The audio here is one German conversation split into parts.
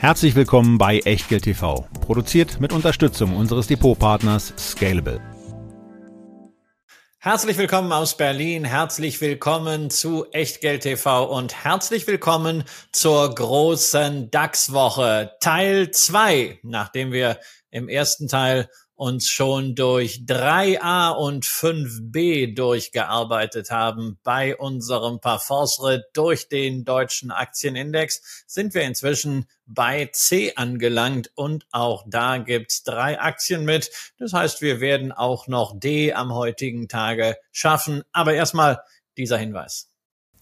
Herzlich willkommen bei Echtgeld TV, produziert mit Unterstützung unseres Depotpartners Scalable. Herzlich willkommen aus Berlin, herzlich willkommen zu Echtgeld TV und herzlich willkommen zur großen DAX-Woche Teil 2, nachdem wir im ersten Teil uns schon durch 3a und 5b durchgearbeitet haben bei unserem Parforce-Ritt durch den deutschen Aktienindex, sind wir inzwischen bei C angelangt und auch da gibt's drei Aktien mit. Das heißt, wir werden auch noch D am heutigen Tage schaffen. Aber erstmal dieser Hinweis.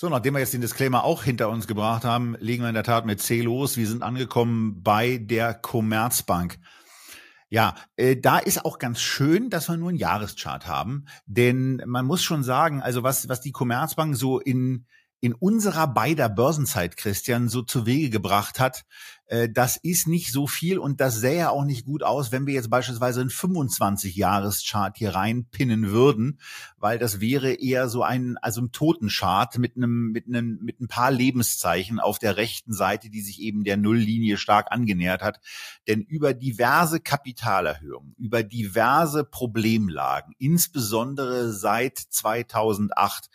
So, nachdem wir jetzt den Disclaimer auch hinter uns gebracht haben, legen wir in der Tat mit C los. Wir sind angekommen bei der Commerzbank. Ja, äh, da ist auch ganz schön, dass wir nur einen Jahreschart haben, denn man muss schon sagen, also was was die Commerzbank so in in unserer beider Börsenzeit, Christian, so zu Wege gebracht hat, das ist nicht so viel und das sähe auch nicht gut aus, wenn wir jetzt beispielsweise einen 25-Jahres-Chart hier reinpinnen würden, weil das wäre eher so ein, also ein Totenchart mit einem, mit einem, mit ein paar Lebenszeichen auf der rechten Seite, die sich eben der Nulllinie stark angenähert hat. Denn über diverse Kapitalerhöhungen, über diverse Problemlagen, insbesondere seit 2008,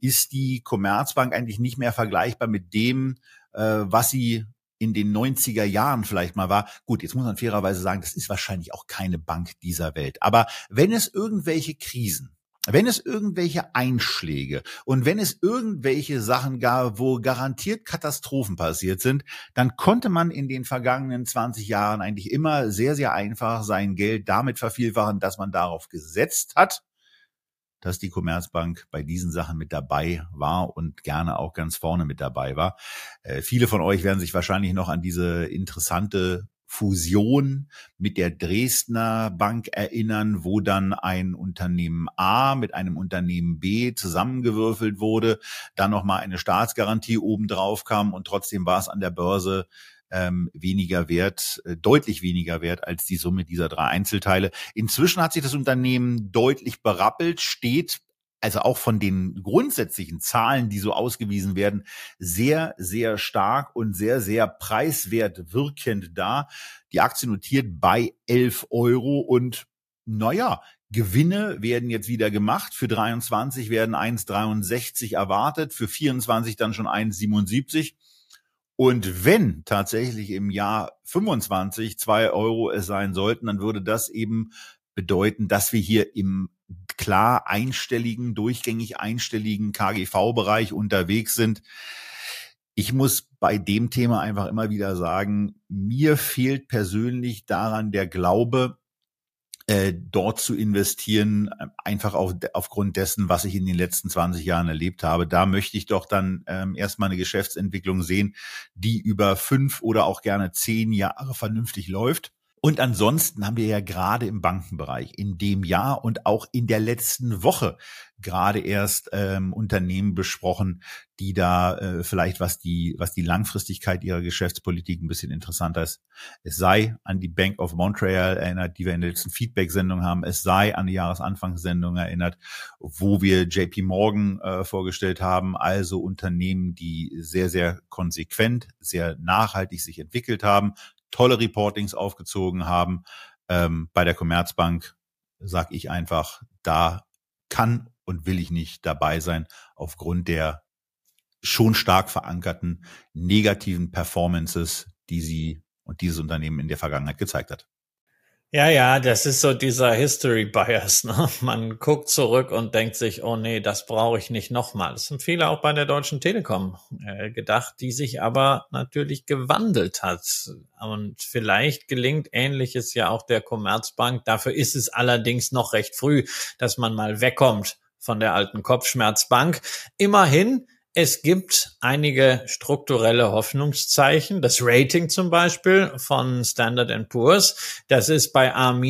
ist die Commerzbank eigentlich nicht mehr vergleichbar mit dem, äh, was sie in den 90er Jahren vielleicht mal war. Gut, jetzt muss man fairerweise sagen, das ist wahrscheinlich auch keine Bank dieser Welt. Aber wenn es irgendwelche Krisen, wenn es irgendwelche Einschläge und wenn es irgendwelche Sachen gab, wo garantiert Katastrophen passiert sind, dann konnte man in den vergangenen 20 Jahren eigentlich immer sehr, sehr einfach sein Geld damit vervielfachen, dass man darauf gesetzt hat, dass die Commerzbank bei diesen Sachen mit dabei war und gerne auch ganz vorne mit dabei war. Äh, viele von euch werden sich wahrscheinlich noch an diese interessante Fusion mit der Dresdner Bank erinnern, wo dann ein Unternehmen A mit einem Unternehmen B zusammengewürfelt wurde, dann nochmal eine Staatsgarantie obendrauf kam und trotzdem war es an der Börse ähm, weniger wert, äh, deutlich weniger wert als die Summe dieser drei Einzelteile. Inzwischen hat sich das Unternehmen deutlich berappelt, steht also auch von den grundsätzlichen Zahlen, die so ausgewiesen werden, sehr, sehr stark und sehr, sehr preiswert wirkend da. Die Aktie notiert bei 11 Euro und naja, Gewinne werden jetzt wieder gemacht. Für 23 werden 1,63 erwartet, für 24 dann schon 1,77. Und wenn tatsächlich im Jahr 25 zwei Euro es sein sollten, dann würde das eben bedeuten, dass wir hier im klar einstelligen, durchgängig einstelligen KGV-Bereich unterwegs sind. Ich muss bei dem Thema einfach immer wieder sagen, mir fehlt persönlich daran der Glaube, äh, dort zu investieren, äh, einfach auf, aufgrund dessen, was ich in den letzten 20 Jahren erlebt habe. Da möchte ich doch dann ähm, erstmal eine Geschäftsentwicklung sehen, die über fünf oder auch gerne zehn Jahre vernünftig läuft. Und ansonsten haben wir ja gerade im Bankenbereich in dem Jahr und auch in der letzten Woche gerade erst ähm, Unternehmen besprochen, die da äh, vielleicht was die was die Langfristigkeit ihrer Geschäftspolitik ein bisschen interessanter ist. Es sei an die Bank of Montreal erinnert, die wir in der letzten Feedback-Sendung haben. Es sei an die Jahresanfangssendung erinnert, wo wir JP Morgan äh, vorgestellt haben. Also Unternehmen, die sehr sehr konsequent, sehr nachhaltig sich entwickelt haben, tolle Reportings aufgezogen haben. Ähm, bei der Commerzbank sage ich einfach, da kann und will ich nicht dabei sein aufgrund der schon stark verankerten negativen Performances, die sie und dieses Unternehmen in der Vergangenheit gezeigt hat. Ja, ja, das ist so dieser History Bias. Ne? Man guckt zurück und denkt sich, oh nee, das brauche ich nicht nochmal. Das sind viele auch bei der Deutschen Telekom äh, gedacht, die sich aber natürlich gewandelt hat. Und vielleicht gelingt Ähnliches ja auch der Commerzbank. Dafür ist es allerdings noch recht früh, dass man mal wegkommt von der alten Kopfschmerzbank. Immerhin es gibt einige strukturelle Hoffnungszeichen. Das Rating zum Beispiel von Standard Poor's, das ist bei A-,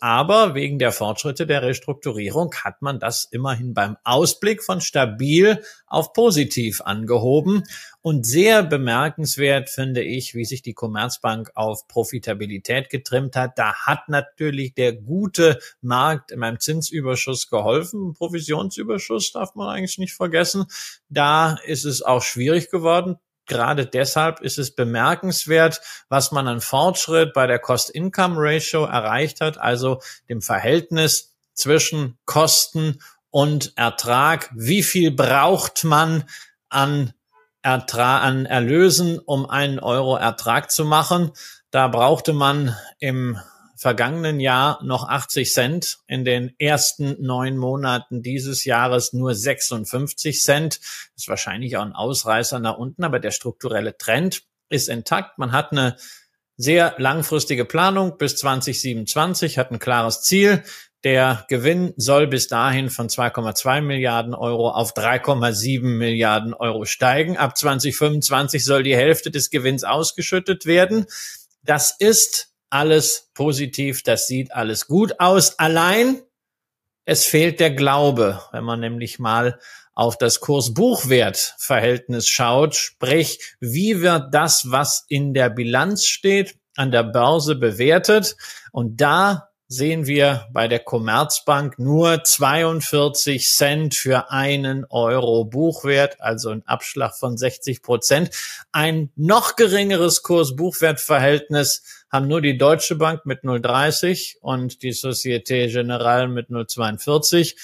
aber wegen der Fortschritte der Restrukturierung hat man das immerhin beim Ausblick von stabil auf positiv angehoben. Und sehr bemerkenswert finde ich, wie sich die Commerzbank auf Profitabilität getrimmt hat. Da hat natürlich der gute Markt in meinem Zinsüberschuss geholfen. Provisionsüberschuss darf man eigentlich nicht vergessen. Da ist es auch schwierig geworden. Gerade deshalb ist es bemerkenswert, was man an Fortschritt bei der Cost-Income-Ratio erreicht hat, also dem Verhältnis zwischen Kosten und Ertrag. Wie viel braucht man an Ertrag, an Erlösen, um einen Euro Ertrag zu machen? Da brauchte man im vergangenen Jahr noch 80 Cent, in den ersten neun Monaten dieses Jahres nur 56 Cent. Das ist wahrscheinlich auch ein Ausreißer nach unten, aber der strukturelle Trend ist intakt. Man hat eine sehr langfristige Planung bis 2027, hat ein klares Ziel. Der Gewinn soll bis dahin von 2,2 Milliarden Euro auf 3,7 Milliarden Euro steigen. Ab 2025 soll die Hälfte des Gewinns ausgeschüttet werden. Das ist alles positiv, das sieht alles gut aus. Allein es fehlt der Glaube, wenn man nämlich mal auf das Kurs-Buchwert-Verhältnis schaut, sprich, wie wird das, was in der Bilanz steht, an der Börse bewertet? Und da sehen wir bei der Commerzbank nur 42 Cent für einen Euro Buchwert, also ein Abschlag von 60 Prozent. Ein noch geringeres Kurs-Buchwert-Verhältnis haben nur die Deutsche Bank mit 0,30 und die Societe Generale mit 0,42.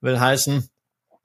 Will heißen,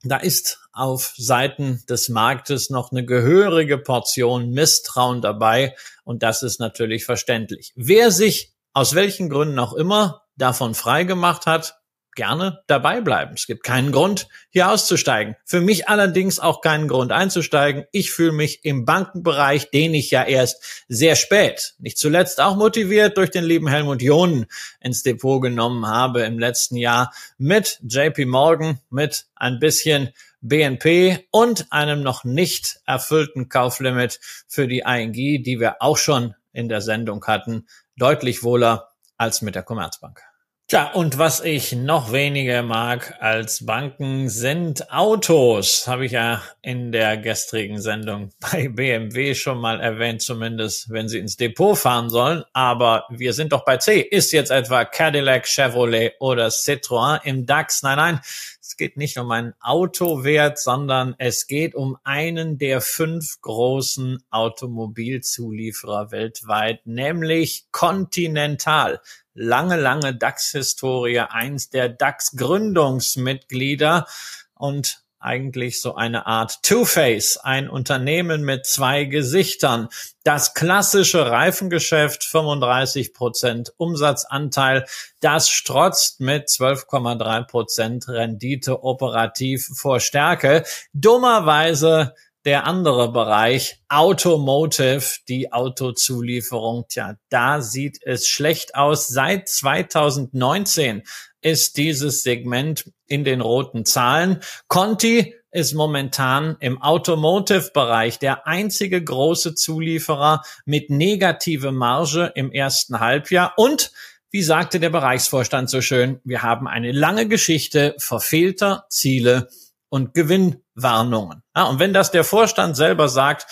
da ist auf Seiten des Marktes noch eine gehörige Portion Misstrauen dabei und das ist natürlich verständlich. Wer sich aus welchen Gründen auch immer davon frei gemacht hat, gerne dabei bleiben. Es gibt keinen Grund, hier auszusteigen. Für mich allerdings auch keinen Grund einzusteigen. Ich fühle mich im Bankenbereich, den ich ja erst sehr spät, nicht zuletzt auch motiviert durch den lieben Helmut John ins Depot genommen habe im letzten Jahr mit JP Morgan, mit ein bisschen BNP und einem noch nicht erfüllten Kauflimit für die ING, die wir auch schon in der Sendung hatten, deutlich wohler als mit der Commerzbank. Tja, und was ich noch weniger mag als Banken sind Autos. Habe ich ja in der gestrigen Sendung bei BMW schon mal erwähnt, zumindest wenn sie ins Depot fahren sollen. Aber wir sind doch bei C. Ist jetzt etwa Cadillac, Chevrolet oder Citroën im DAX? Nein, nein. Es geht nicht um einen Autowert, sondern es geht um einen der fünf großen Automobilzulieferer weltweit, nämlich Continental lange, lange DAX-Historie, eins der DAX-Gründungsmitglieder und eigentlich so eine Art Two-Face, ein Unternehmen mit zwei Gesichtern. Das klassische Reifengeschäft, 35 Prozent Umsatzanteil, das strotzt mit 12,3 Prozent Rendite operativ vor Stärke. Dummerweise der andere Bereich, Automotive, die Autozulieferung, tja, da sieht es schlecht aus. Seit 2019 ist dieses Segment in den roten Zahlen. Conti ist momentan im Automotive-Bereich der einzige große Zulieferer mit negative Marge im ersten Halbjahr und wie sagte der Bereichsvorstand so schön, wir haben eine lange Geschichte verfehlter Ziele und Gewinnwarnungen. Ja, und wenn das der Vorstand selber sagt,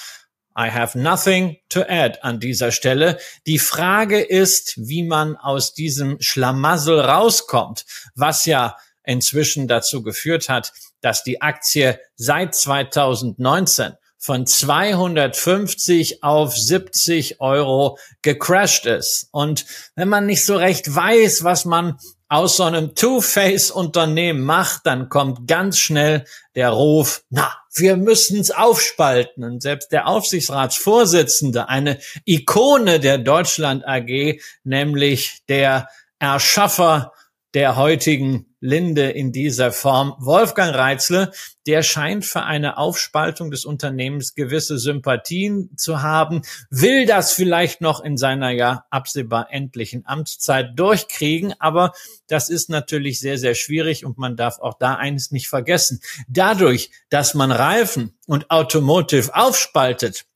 I have nothing to add an dieser Stelle. Die Frage ist, wie man aus diesem Schlamassel rauskommt, was ja inzwischen dazu geführt hat, dass die Aktie seit 2019 von 250 auf 70 Euro gecrashed ist. Und wenn man nicht so recht weiß, was man aus so einem Two-Face-Unternehmen macht, dann kommt ganz schnell der Ruf, na, wir müssen's aufspalten. Und selbst der Aufsichtsratsvorsitzende, eine Ikone der Deutschland AG, nämlich der Erschaffer der heutigen Linde in dieser Form. Wolfgang Reitzle, der scheint für eine Aufspaltung des Unternehmens gewisse Sympathien zu haben, will das vielleicht noch in seiner ja absehbar endlichen Amtszeit durchkriegen, aber das ist natürlich sehr, sehr schwierig und man darf auch da eines nicht vergessen. Dadurch, dass man Reifen und Automotive aufspaltet,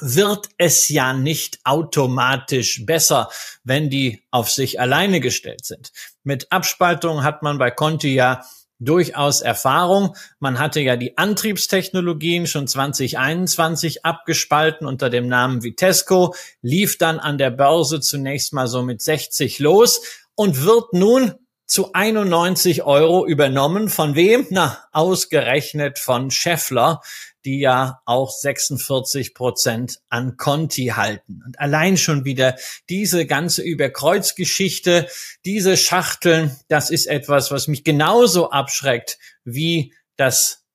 wird es ja nicht automatisch besser, wenn die auf sich alleine gestellt sind. Mit Abspaltung hat man bei Conti ja durchaus Erfahrung. Man hatte ja die Antriebstechnologien schon 2021 abgespalten unter dem Namen Vitesco, lief dann an der Börse zunächst mal so mit 60 los und wird nun zu 91 Euro übernommen. Von wem? Na, ausgerechnet von Scheffler die ja auch 46 Prozent an Conti halten. Und allein schon wieder diese ganze Überkreuzgeschichte, diese Schachteln, das ist etwas, was mich genauso abschreckt wie das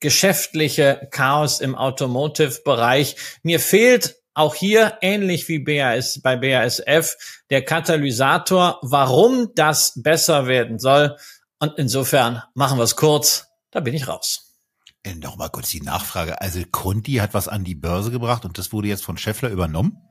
geschäftliche Chaos im Automotive-Bereich. Mir fehlt auch hier ähnlich wie BAS, bei BASF der Katalysator, warum das besser werden soll. Und insofern machen wir es kurz, da bin ich raus. Äh, noch mal kurz die Nachfrage. Also Conti hat was an die Börse gebracht und das wurde jetzt von Scheffler übernommen?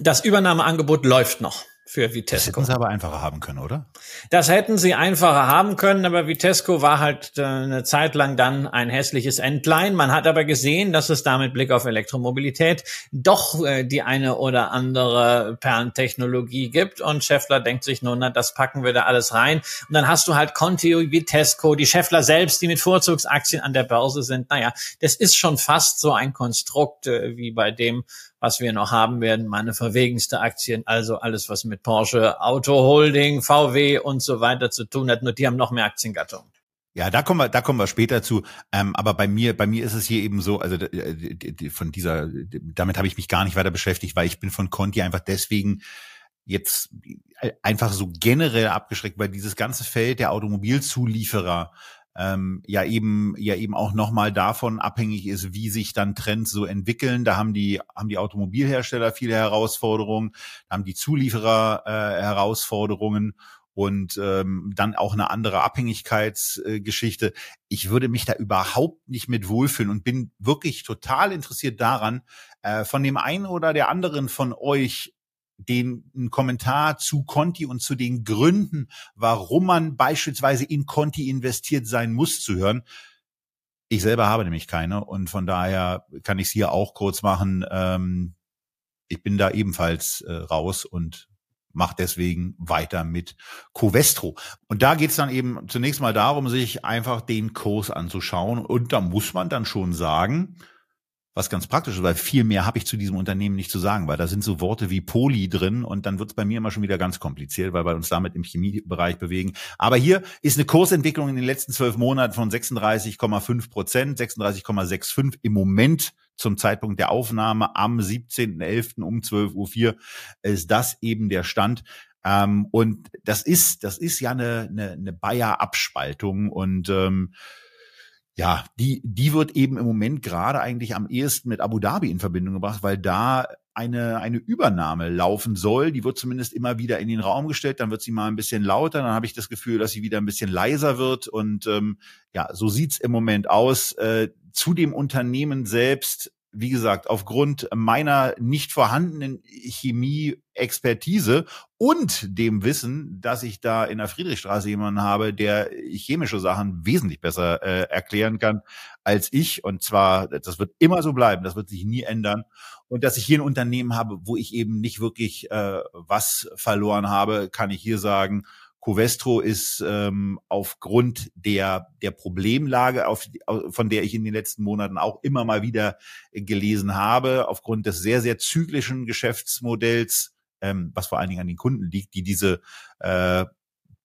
Das Übernahmeangebot läuft noch für Vitesco. Das hätten sie aber einfacher haben können, oder? Das hätten sie einfacher haben können, aber Vitesco war halt äh, eine Zeit lang dann ein hässliches Entlein. Man hat aber gesehen, dass es da mit Blick auf Elektromobilität doch äh, die eine oder andere Perlentechnologie gibt und Scheffler denkt sich nun, na, das packen wir da alles rein. Und dann hast du halt Conti, Vitesco, die Scheffler selbst, die mit Vorzugsaktien an der Börse sind. Naja, das ist schon fast so ein Konstrukt äh, wie bei dem, was wir noch haben werden, meine verwegenste Aktien, also alles, was mit Porsche, Auto Holding, VW und so weiter zu tun hat. Nur die haben noch mehr Aktiengattungen. Ja, da kommen wir, da kommen wir später zu. Ähm, aber bei mir, bei mir ist es hier eben so, also äh, von dieser, damit habe ich mich gar nicht weiter beschäftigt, weil ich bin von Conti einfach deswegen jetzt einfach so generell abgeschreckt, weil dieses ganze Feld der Automobilzulieferer ähm, ja eben ja eben auch nochmal davon abhängig ist, wie sich dann Trends so entwickeln. Da haben die haben die Automobilhersteller viele Herausforderungen, haben die Zulieferer äh, Herausforderungen und ähm, dann auch eine andere Abhängigkeitsgeschichte. ich würde mich da überhaupt nicht mit wohlfühlen und bin wirklich total interessiert daran, äh, von dem einen oder der anderen von euch den einen Kommentar zu Conti und zu den Gründen, warum man beispielsweise in Conti investiert sein muss, zu hören. Ich selber habe nämlich keine und von daher kann ich es hier auch kurz machen. Ähm, ich bin da ebenfalls äh, raus und mache deswegen weiter mit Covestro. Und da geht's dann eben zunächst mal darum, sich einfach den Kurs anzuschauen. Und da muss man dann schon sagen, was ganz praktisch ist, weil viel mehr habe ich zu diesem Unternehmen nicht zu sagen, weil da sind so Worte wie Poli drin und dann wird es bei mir immer schon wieder ganz kompliziert, weil wir uns damit im Chemiebereich bewegen. Aber hier ist eine Kursentwicklung in den letzten zwölf Monaten von 36,5 Prozent, 36,65 im Moment zum Zeitpunkt der Aufnahme am 17.11. um 12.04 Uhr ist das eben der Stand. Ähm, und das ist, das ist ja eine, eine, eine Bayer-Abspaltung und ähm, ja, die, die wird eben im Moment gerade eigentlich am ehesten mit Abu Dhabi in Verbindung gebracht, weil da eine, eine Übernahme laufen soll. Die wird zumindest immer wieder in den Raum gestellt. Dann wird sie mal ein bisschen lauter. Dann habe ich das Gefühl, dass sie wieder ein bisschen leiser wird. Und ähm, ja, so sieht's im Moment aus. Äh, zu dem Unternehmen selbst wie gesagt, aufgrund meiner nicht vorhandenen Chemie-Expertise und dem Wissen, dass ich da in der Friedrichstraße jemanden habe, der chemische Sachen wesentlich besser äh, erklären kann als ich. Und zwar, das wird immer so bleiben, das wird sich nie ändern. Und dass ich hier ein Unternehmen habe, wo ich eben nicht wirklich äh, was verloren habe, kann ich hier sagen, Covestro ist ähm, aufgrund der, der Problemlage, auf, von der ich in den letzten Monaten auch immer mal wieder gelesen habe, aufgrund des sehr, sehr zyklischen Geschäftsmodells, ähm, was vor allen Dingen an den Kunden liegt, die diese äh,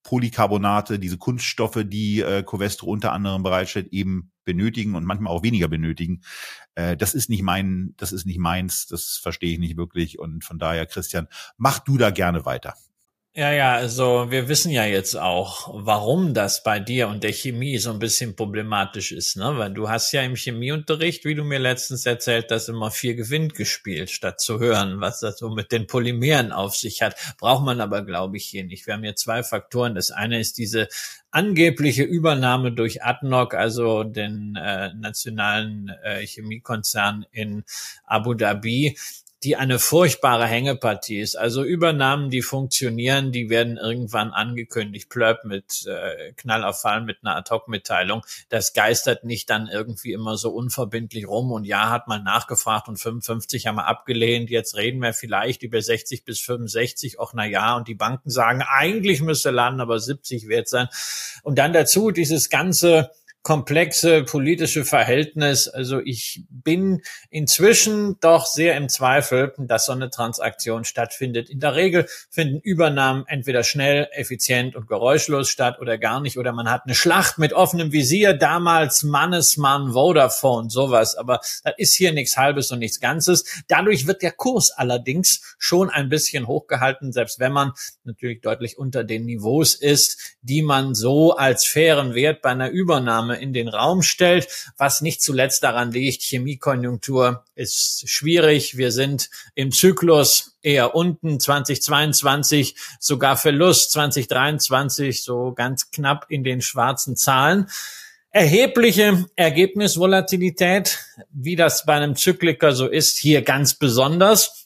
Polycarbonate, diese Kunststoffe, die äh, Covestro unter anderem bereitstellt, eben benötigen und manchmal auch weniger benötigen. Äh, das ist nicht mein, das ist nicht meins, das verstehe ich nicht wirklich. Und von daher, Christian, mach du da gerne weiter. Ja, ja, also wir wissen ja jetzt auch, warum das bei dir und der Chemie so ein bisschen problematisch ist, ne? Weil du hast ja im Chemieunterricht, wie du mir letztens erzählt hast, immer vier gewinnt gespielt, statt zu hören, was das so mit den Polymeren auf sich hat. Braucht man aber, glaube ich, hier nicht. Wir haben hier zwei Faktoren. Das eine ist diese angebliche Übernahme durch Adnoc, also den äh, nationalen äh, Chemiekonzern in Abu Dhabi die eine furchtbare Hängepartie ist. Also Übernahmen, die funktionieren, die werden irgendwann angekündigt. Plöp mit äh, Knallauffall mit einer Ad-Hoc-Mitteilung. Das geistert nicht dann irgendwie immer so unverbindlich rum. Und ja, hat man nachgefragt und 55 haben wir abgelehnt. Jetzt reden wir vielleicht über 60 bis 65. Auch na ja, und die Banken sagen, eigentlich müsste Laden aber 70 wert sein. Und dann dazu dieses ganze komplexe politische Verhältnis. Also ich bin inzwischen doch sehr im Zweifel, dass so eine Transaktion stattfindet. In der Regel finden Übernahmen entweder schnell, effizient und geräuschlos statt oder gar nicht. Oder man hat eine Schlacht mit offenem Visier, damals Mannesmann, Vodafone, sowas. Aber das ist hier nichts Halbes und nichts Ganzes. Dadurch wird der Kurs allerdings schon ein bisschen hochgehalten, selbst wenn man natürlich deutlich unter den Niveaus ist, die man so als fairen Wert bei einer Übernahme in den Raum stellt, was nicht zuletzt daran liegt, Chemiekonjunktur ist schwierig. Wir sind im Zyklus eher unten, 2022 sogar Verlust, 2023 so ganz knapp in den schwarzen Zahlen. Erhebliche Ergebnisvolatilität, wie das bei einem Zykliker so ist, hier ganz besonders.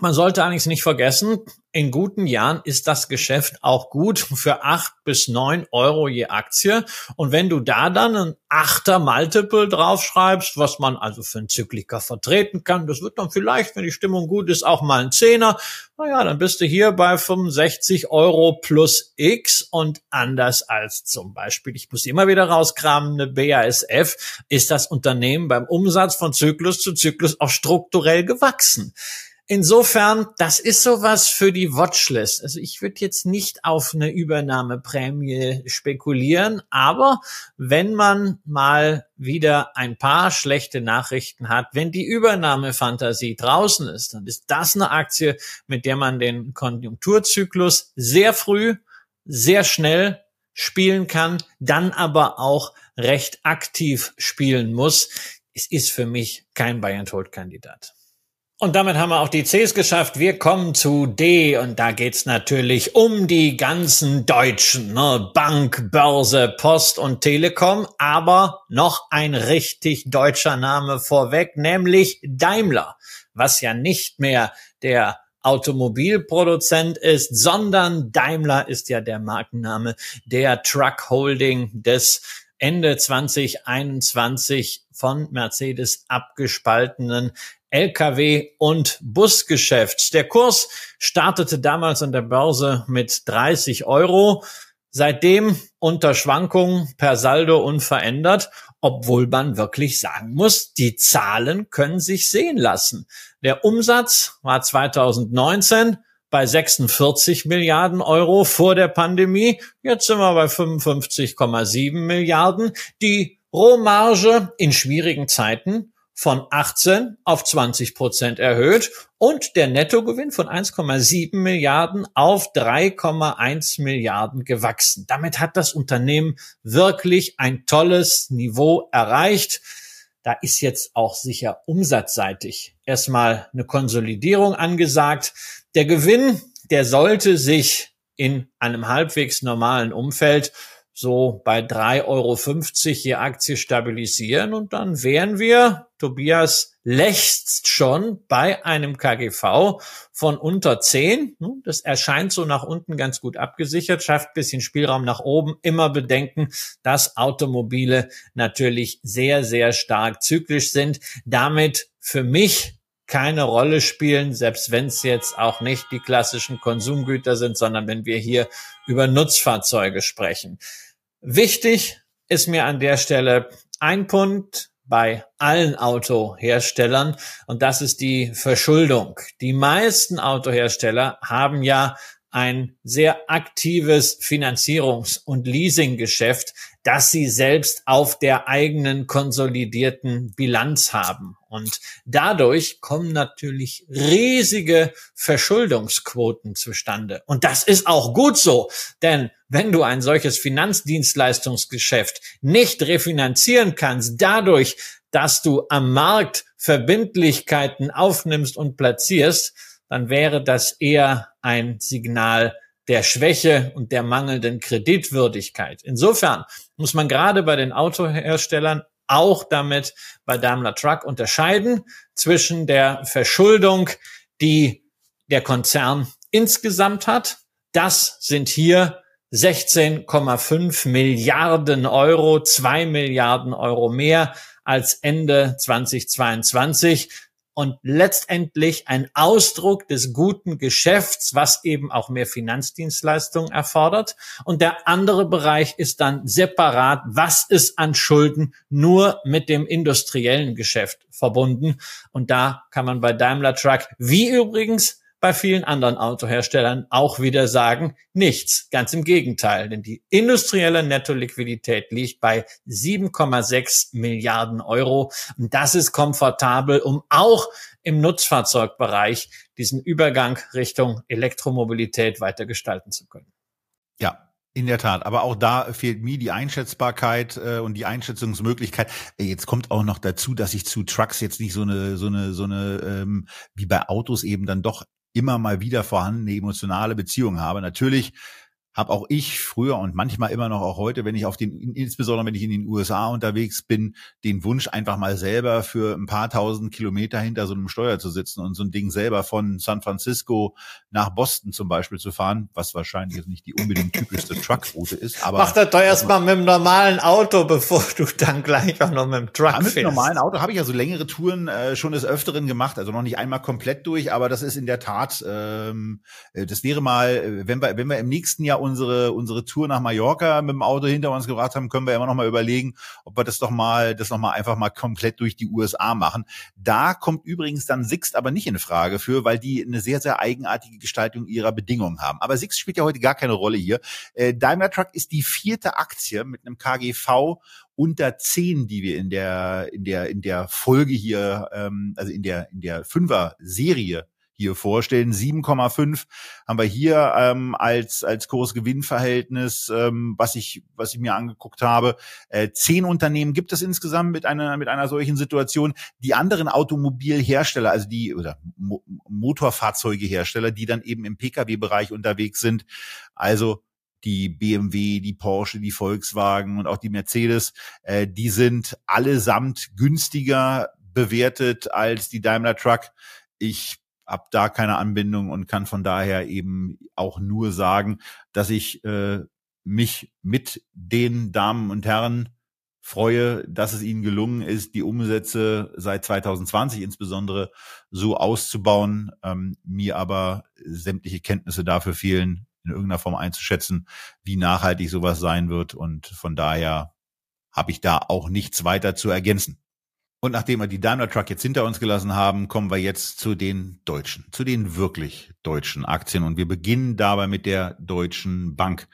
Man sollte allerdings nicht vergessen, in guten Jahren ist das Geschäft auch gut für acht bis neun Euro je Aktie. Und wenn du da dann ein achter Multiple draufschreibst, was man also für einen Zykliker vertreten kann, das wird dann vielleicht, wenn die Stimmung gut ist, auch mal ein Zehner. Naja, dann bist du hier bei 65 Euro plus X und anders als zum Beispiel, ich muss immer wieder rauskramen, eine BASF, ist das Unternehmen beim Umsatz von Zyklus zu Zyklus auch strukturell gewachsen. Insofern, das ist sowas für die Watchlist. Also ich würde jetzt nicht auf eine Übernahmeprämie spekulieren, aber wenn man mal wieder ein paar schlechte Nachrichten hat, wenn die Übernahmefantasie draußen ist, dann ist das eine Aktie, mit der man den Konjunkturzyklus sehr früh, sehr schnell spielen kann, dann aber auch recht aktiv spielen muss. Es ist für mich kein Bayern-Tod-Kandidat. Und damit haben wir auch die Cs geschafft. Wir kommen zu D und da geht's natürlich um die ganzen Deutschen. Ne? Bank, Börse, Post und Telekom. Aber noch ein richtig deutscher Name vorweg, nämlich Daimler, was ja nicht mehr der Automobilproduzent ist, sondern Daimler ist ja der Markenname der Truck Holding des Ende 2021 von Mercedes abgespaltenen Lkw- und Busgeschäft. Der Kurs startete damals an der Börse mit 30 Euro. Seitdem unter Schwankungen per Saldo unverändert, obwohl man wirklich sagen muss, die Zahlen können sich sehen lassen. Der Umsatz war 2019 bei 46 Milliarden Euro vor der Pandemie. Jetzt sind wir bei 55,7 Milliarden. Die Rohmarge in schwierigen Zeiten von 18 auf 20 Prozent erhöht und der Nettogewinn von 1,7 Milliarden auf 3,1 Milliarden gewachsen. Damit hat das Unternehmen wirklich ein tolles Niveau erreicht. Da ist jetzt auch sicher umsatzseitig erstmal eine Konsolidierung angesagt. Der Gewinn, der sollte sich in einem halbwegs normalen Umfeld so bei 3,50 Euro je Aktie stabilisieren und dann wären wir, Tobias lächzt schon bei einem KGV von unter 10. Das erscheint so nach unten ganz gut abgesichert, schafft bisschen Spielraum nach oben. Immer bedenken, dass Automobile natürlich sehr, sehr stark zyklisch sind. Damit für mich keine Rolle spielen, selbst wenn es jetzt auch nicht die klassischen Konsumgüter sind, sondern wenn wir hier über Nutzfahrzeuge sprechen. Wichtig ist mir an der Stelle ein Punkt bei allen Autoherstellern und das ist die Verschuldung. Die meisten Autohersteller haben ja ein sehr aktives Finanzierungs- und Leasinggeschäft, das sie selbst auf der eigenen konsolidierten Bilanz haben. Und dadurch kommen natürlich riesige Verschuldungsquoten zustande. Und das ist auch gut so, denn wenn du ein solches Finanzdienstleistungsgeschäft nicht refinanzieren kannst, dadurch, dass du am Markt Verbindlichkeiten aufnimmst und platzierst, dann wäre das eher ein Signal der Schwäche und der mangelnden Kreditwürdigkeit. Insofern muss man gerade bei den Autoherstellern auch damit bei Daimler Truck unterscheiden zwischen der Verschuldung, die der Konzern insgesamt hat. Das sind hier 16,5 Milliarden Euro, zwei Milliarden Euro mehr als Ende 2022 und letztendlich ein Ausdruck des guten Geschäfts, was eben auch mehr Finanzdienstleistungen erfordert. Und der andere Bereich ist dann separat, was ist an Schulden nur mit dem industriellen Geschäft verbunden. Und da kann man bei Daimler Truck, wie übrigens bei vielen anderen Autoherstellern auch wieder sagen, nichts. Ganz im Gegenteil, denn die industrielle Nettoliquidität liegt bei 7,6 Milliarden Euro. Und das ist komfortabel, um auch im Nutzfahrzeugbereich diesen Übergang Richtung Elektromobilität weiter gestalten zu können. Ja, in der Tat, aber auch da fehlt mir die Einschätzbarkeit äh, und die Einschätzungsmöglichkeit. Äh, jetzt kommt auch noch dazu, dass ich zu Trucks jetzt nicht so eine so eine so eine ähm, wie bei Autos eben dann doch immer mal wieder vorhandene emotionale Beziehung habe. Natürlich habe auch ich früher und manchmal immer noch auch heute, wenn ich auf den, insbesondere wenn ich in den USA unterwegs bin, den Wunsch einfach mal selber für ein paar tausend Kilometer hinter so einem Steuer zu sitzen und so ein Ding selber von San Francisco nach Boston zum Beispiel zu fahren, was wahrscheinlich jetzt nicht die unbedingt typischste Truckroute ist. Aber mach das doch erstmal mit dem normalen Auto, bevor du dann gleich auch noch mit dem Truck ja, mit dem normalen Auto habe ich ja so längere Touren äh, schon des Öfteren gemacht, also noch nicht einmal komplett durch, aber das ist in der Tat, ähm, äh, das wäre mal, äh, wenn wir, wenn wir im nächsten Jahr unsere, unsere Tour nach Mallorca mit dem Auto hinter uns gebracht haben, können wir immer noch mal überlegen, ob wir das doch mal, das noch mal einfach mal komplett durch die USA machen. Da kommt übrigens dann Sixt aber nicht in Frage für, weil die eine sehr, sehr eigenartige Gestaltung ihrer Bedingungen haben. Aber Sixt spielt ja heute gar keine Rolle hier. Äh, Daimler Truck ist die vierte Aktie mit einem KGV unter 10, die wir in der in der in der Folge hier, ähm, also in der in der Fünfer Serie hier vorstellen. 7,5 haben wir hier ähm, als als Kursgewinnverhältnis, ähm, was ich was ich mir angeguckt habe. Äh, zehn Unternehmen gibt es insgesamt mit einer mit einer solchen Situation. Die anderen Automobilhersteller, also die oder Mo Motorfahrzeugehersteller, die dann eben im Pkw-Bereich unterwegs sind, also die BMW, die Porsche, die Volkswagen und auch die Mercedes, äh, die sind allesamt günstiger bewertet als die Daimler Truck. Ich hab da keine Anbindung und kann von daher eben auch nur sagen, dass ich äh, mich mit den Damen und Herren freue, dass es ihnen gelungen ist, die Umsätze seit 2020 insbesondere so auszubauen, ähm, mir aber sämtliche Kenntnisse dafür fehlen, in irgendeiner Form einzuschätzen, wie nachhaltig sowas sein wird. Und von daher habe ich da auch nichts weiter zu ergänzen. Und nachdem wir die Daimler Truck jetzt hinter uns gelassen haben, kommen wir jetzt zu den deutschen, zu den wirklich deutschen Aktien. Und wir beginnen dabei mit der Deutschen Bank.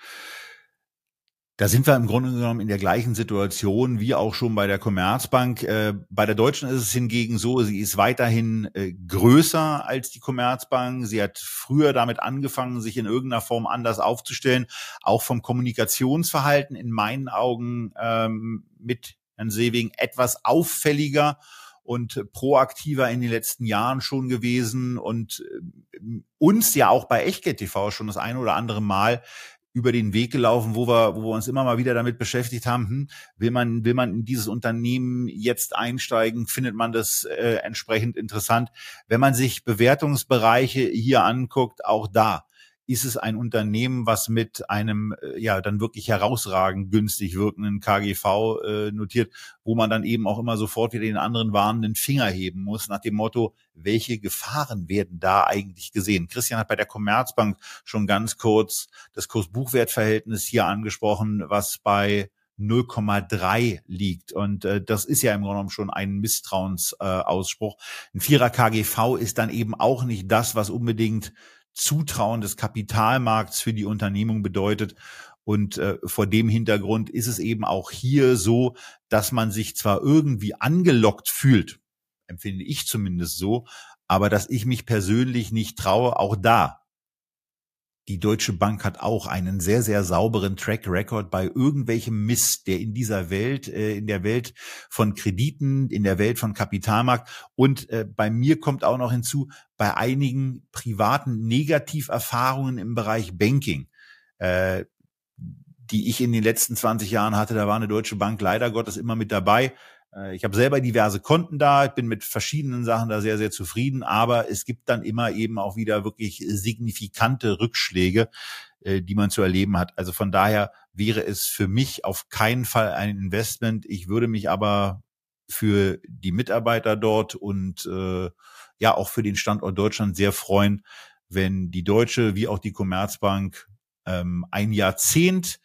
Da sind wir im Grunde genommen in der gleichen Situation wie auch schon bei der Commerzbank. Äh, bei der Deutschen ist es hingegen so, sie ist weiterhin äh, größer als die Commerzbank. Sie hat früher damit angefangen, sich in irgendeiner Form anders aufzustellen, auch vom Kommunikationsverhalten in meinen Augen ähm, mit Herrn Seewing etwas auffälliger und proaktiver in den letzten Jahren schon gewesen und äh, uns ja auch bei Echtgeld TV schon das eine oder andere Mal über den Weg gelaufen, wo wir, wo wir uns immer mal wieder damit beschäftigt haben, hm, will man, will man in dieses Unternehmen jetzt einsteigen, findet man das äh, entsprechend interessant. Wenn man sich Bewertungsbereiche hier anguckt, auch da ist es ein Unternehmen, was mit einem äh, ja dann wirklich herausragend günstig wirkenden KGV äh, notiert, wo man dann eben auch immer sofort wieder den anderen warnenden Finger heben muss, nach dem Motto, welche Gefahren werden da eigentlich gesehen? Christian hat bei der Commerzbank schon ganz kurz das Kurs-Buchwert-Verhältnis hier angesprochen, was bei 0,3 liegt. Und äh, das ist ja im Grunde genommen schon ein Misstrauensausspruch. Äh, ein Vierer KGV ist dann eben auch nicht das, was unbedingt Zutrauen des Kapitalmarkts für die Unternehmung bedeutet. Und äh, vor dem Hintergrund ist es eben auch hier so, dass man sich zwar irgendwie angelockt fühlt, empfinde ich zumindest so, aber dass ich mich persönlich nicht traue, auch da die Deutsche Bank hat auch einen sehr, sehr sauberen Track Record bei irgendwelchem Mist, der in dieser Welt, äh, in der Welt von Krediten, in der Welt von Kapitalmarkt und äh, bei mir kommt auch noch hinzu, bei einigen privaten Negativerfahrungen im Bereich Banking, äh, die ich in den letzten 20 Jahren hatte, da war eine Deutsche Bank leider Gottes immer mit dabei. Äh, ich habe selber diverse Konten da, ich bin mit verschiedenen Sachen da sehr, sehr zufrieden, aber es gibt dann immer eben auch wieder wirklich signifikante Rückschläge, äh, die man zu erleben hat. Also von daher wäre es für mich auf keinen Fall ein Investment. Ich würde mich aber für die Mitarbeiter dort und äh, ja auch für den Standort Deutschland sehr freuen, wenn die Deutsche wie auch die Commerzbank ähm, ein Jahrzehnt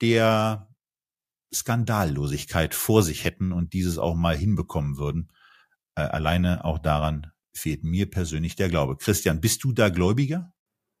der Skandallosigkeit vor sich hätten und dieses auch mal hinbekommen würden. Äh, alleine auch daran fehlt mir persönlich der Glaube. Christian, bist du da Gläubiger?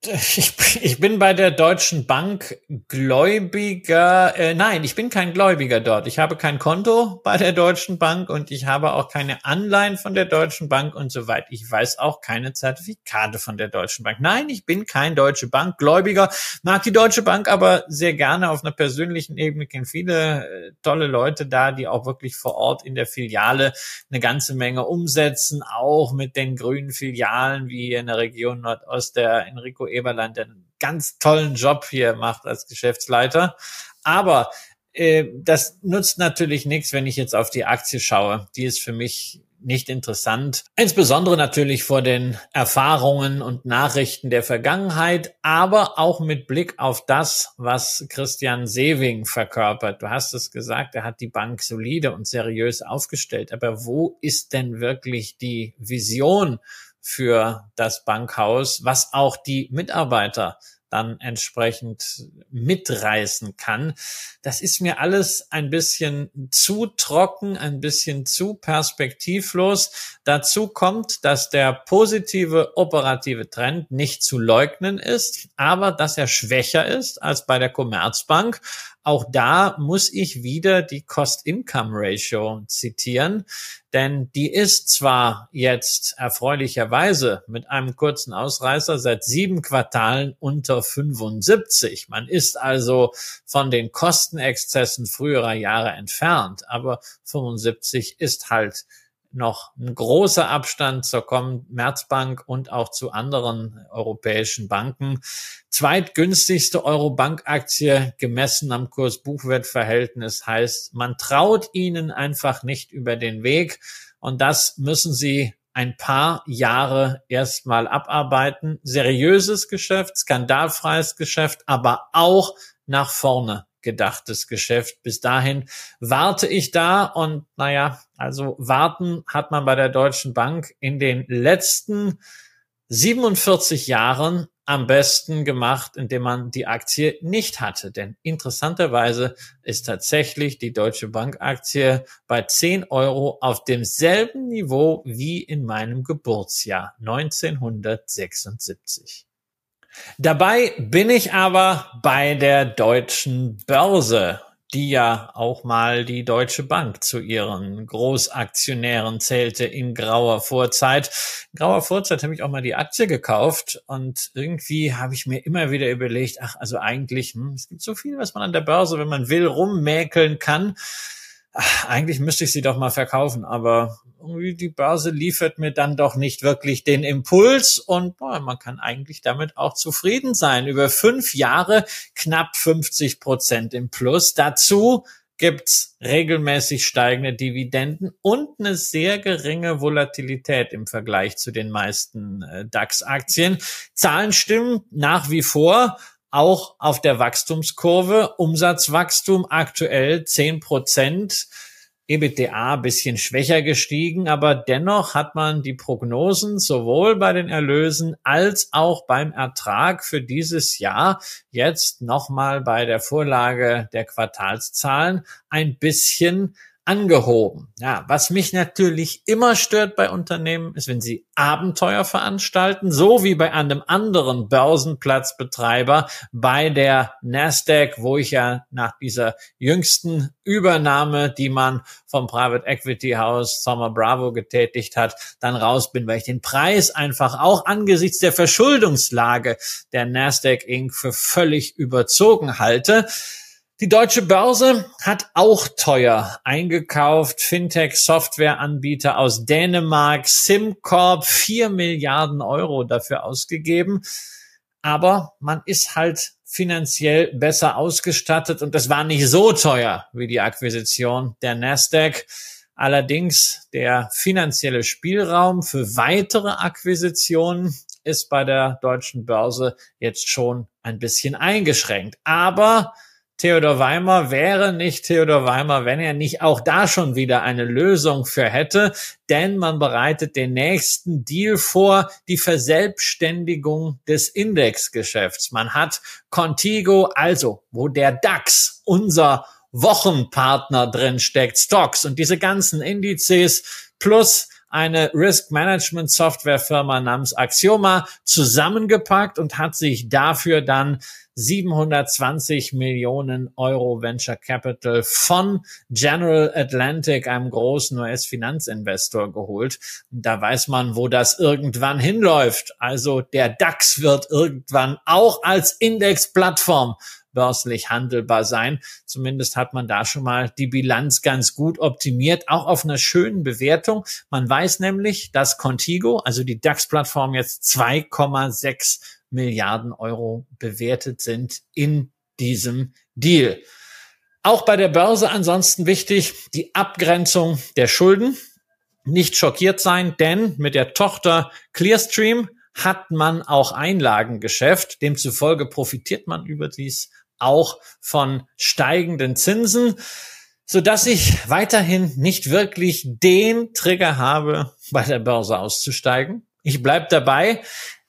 Ich, bin bei der Deutschen Bank Gläubiger. Äh, nein, ich bin kein Gläubiger dort. Ich habe kein Konto bei der Deutschen Bank und ich habe auch keine Anleihen von der Deutschen Bank und soweit ich weiß auch keine Zertifikate von der Deutschen Bank. Nein, ich bin kein Deutsche Bank Gläubiger. Mag die Deutsche Bank aber sehr gerne auf einer persönlichen Ebene. Kennen viele äh, tolle Leute da, die auch wirklich vor Ort in der Filiale eine ganze Menge umsetzen, auch mit den grünen Filialen wie in der Region Nordost der Enrico Eberland, der einen ganz tollen Job hier macht als Geschäftsleiter. Aber äh, das nutzt natürlich nichts, wenn ich jetzt auf die Aktie schaue. Die ist für mich nicht interessant. Insbesondere natürlich vor den Erfahrungen und Nachrichten der Vergangenheit, aber auch mit Blick auf das, was Christian Sewing verkörpert. Du hast es gesagt, er hat die Bank solide und seriös aufgestellt. Aber wo ist denn wirklich die Vision für das Bankhaus, was auch die Mitarbeiter dann entsprechend mitreißen kann. Das ist mir alles ein bisschen zu trocken, ein bisschen zu perspektivlos. Dazu kommt, dass der positive operative Trend nicht zu leugnen ist, aber dass er schwächer ist als bei der Commerzbank. Auch da muss ich wieder die Cost-Income-Ratio zitieren, denn die ist zwar jetzt erfreulicherweise mit einem kurzen Ausreißer seit sieben Quartalen unter 75. Man ist also von den Kostenexzessen früherer Jahre entfernt, aber 75 ist halt noch ein großer Abstand zur Commerzbank und auch zu anderen europäischen Banken. Zweitgünstigste Eurobank-Aktie gemessen am Kurs-Buchwert-Verhältnis heißt, man traut ihnen einfach nicht über den Weg und das müssen sie ein paar Jahre erstmal abarbeiten. Seriöses Geschäft, skandalfreies Geschäft, aber auch nach vorne gedachtes Geschäft. Bis dahin warte ich da und naja, also warten hat man bei der Deutschen Bank in den letzten 47 Jahren am besten gemacht, indem man die Aktie nicht hatte. Denn interessanterweise ist tatsächlich die Deutsche Bank Aktie bei 10 Euro auf demselben Niveau wie in meinem Geburtsjahr 1976. Dabei bin ich aber bei der deutschen Börse, die ja auch mal die Deutsche Bank zu ihren Großaktionären zählte in grauer Vorzeit. In grauer Vorzeit habe ich auch mal die Aktie gekauft und irgendwie habe ich mir immer wieder überlegt, ach, also eigentlich, hm, es gibt so viel, was man an der Börse, wenn man will, rummäkeln kann eigentlich müsste ich sie doch mal verkaufen, aber irgendwie die Börse liefert mir dann doch nicht wirklich den Impuls und boah, man kann eigentlich damit auch zufrieden sein. Über fünf Jahre knapp 50 Prozent im Plus. Dazu gibt's regelmäßig steigende Dividenden und eine sehr geringe Volatilität im Vergleich zu den meisten äh, DAX-Aktien. Zahlen stimmen nach wie vor auch auf der Wachstumskurve. Umsatzwachstum aktuell zehn Prozent. EBITDA bisschen schwächer gestiegen, aber dennoch hat man die Prognosen sowohl bei den Erlösen als auch beim Ertrag für dieses Jahr jetzt nochmal bei der Vorlage der Quartalszahlen ein bisschen angehoben. Ja, was mich natürlich immer stört bei Unternehmen ist, wenn sie Abenteuer veranstalten, so wie bei einem anderen Börsenplatzbetreiber bei der Nasdaq, wo ich ja nach dieser jüngsten Übernahme, die man vom Private Equity House Summer Bravo getätigt hat, dann raus bin, weil ich den Preis einfach auch angesichts der Verschuldungslage der Nasdaq Inc. für völlig überzogen halte. Die deutsche Börse hat auch teuer eingekauft. Fintech-Softwareanbieter aus Dänemark, SimCorp, vier Milliarden Euro dafür ausgegeben. Aber man ist halt finanziell besser ausgestattet und es war nicht so teuer wie die Akquisition der Nasdaq. Allerdings der finanzielle Spielraum für weitere Akquisitionen ist bei der deutschen Börse jetzt schon ein bisschen eingeschränkt. Aber Theodor Weimer wäre nicht Theodor Weimer, wenn er nicht auch da schon wieder eine Lösung für hätte, denn man bereitet den nächsten Deal vor, die Verselbstständigung des Indexgeschäfts. Man hat Contigo, also wo der DAX, unser Wochenpartner drin steckt, Stocks und diese ganzen Indizes plus eine Risk Management Software Firma namens Axioma zusammengepackt und hat sich dafür dann 720 Millionen Euro Venture Capital von General Atlantic, einem großen US-Finanzinvestor, geholt. Da weiß man, wo das irgendwann hinläuft. Also der DAX wird irgendwann auch als Indexplattform börslich handelbar sein. Zumindest hat man da schon mal die Bilanz ganz gut optimiert, auch auf einer schönen Bewertung. Man weiß nämlich, dass Contigo, also die DAX-Plattform, jetzt 2,6 Milliarden Euro bewertet sind in diesem Deal. Auch bei der Börse ansonsten wichtig, die Abgrenzung der Schulden. Nicht schockiert sein, denn mit der Tochter Clearstream hat man auch Einlagengeschäft. Demzufolge profitiert man überdies auch von steigenden Zinsen, so dass ich weiterhin nicht wirklich den Trigger habe, bei der Börse auszusteigen. Ich bleib dabei.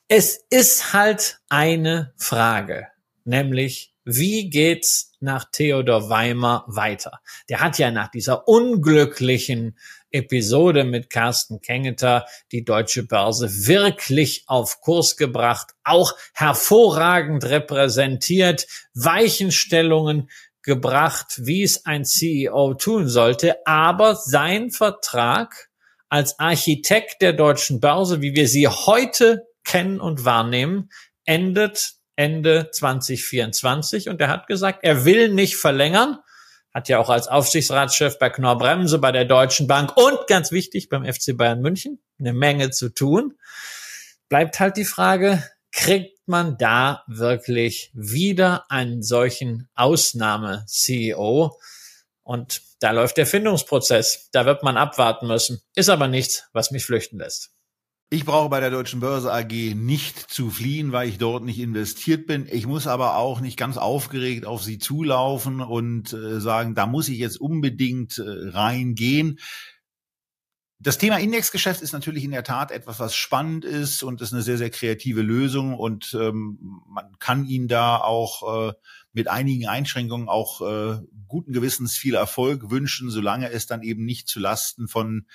Es ist halt eine Frage, nämlich wie geht's nach Theodor Weimer weiter? Der hat ja nach dieser unglücklichen Episode mit Carsten Kengeter die deutsche Börse wirklich auf Kurs gebracht, auch hervorragend repräsentiert, Weichenstellungen gebracht, wie es ein CEO tun sollte, aber sein Vertrag als Architekt der deutschen Börse, wie wir sie heute kennen und wahrnehmen, endet Ende 2024 und er hat gesagt, er will nicht verlängern, hat ja auch als Aufsichtsratschef bei Knorr Bremse, bei der Deutschen Bank und ganz wichtig beim FC Bayern München eine Menge zu tun. Bleibt halt die Frage, kriegt man da wirklich wieder einen solchen Ausnahme-CEO? Und da läuft der Findungsprozess. Da wird man abwarten müssen. Ist aber nichts, was mich flüchten lässt. Ich brauche bei der Deutschen Börse AG nicht zu fliehen, weil ich dort nicht investiert bin. Ich muss aber auch nicht ganz aufgeregt auf sie zulaufen und äh, sagen, da muss ich jetzt unbedingt äh, reingehen. Das Thema Indexgeschäft ist natürlich in der Tat etwas, was spannend ist und ist eine sehr, sehr kreative Lösung und ähm, man kann ihnen da auch äh, mit einigen Einschränkungen auch äh, guten Gewissens viel Erfolg wünschen, solange es dann eben nicht zu Lasten von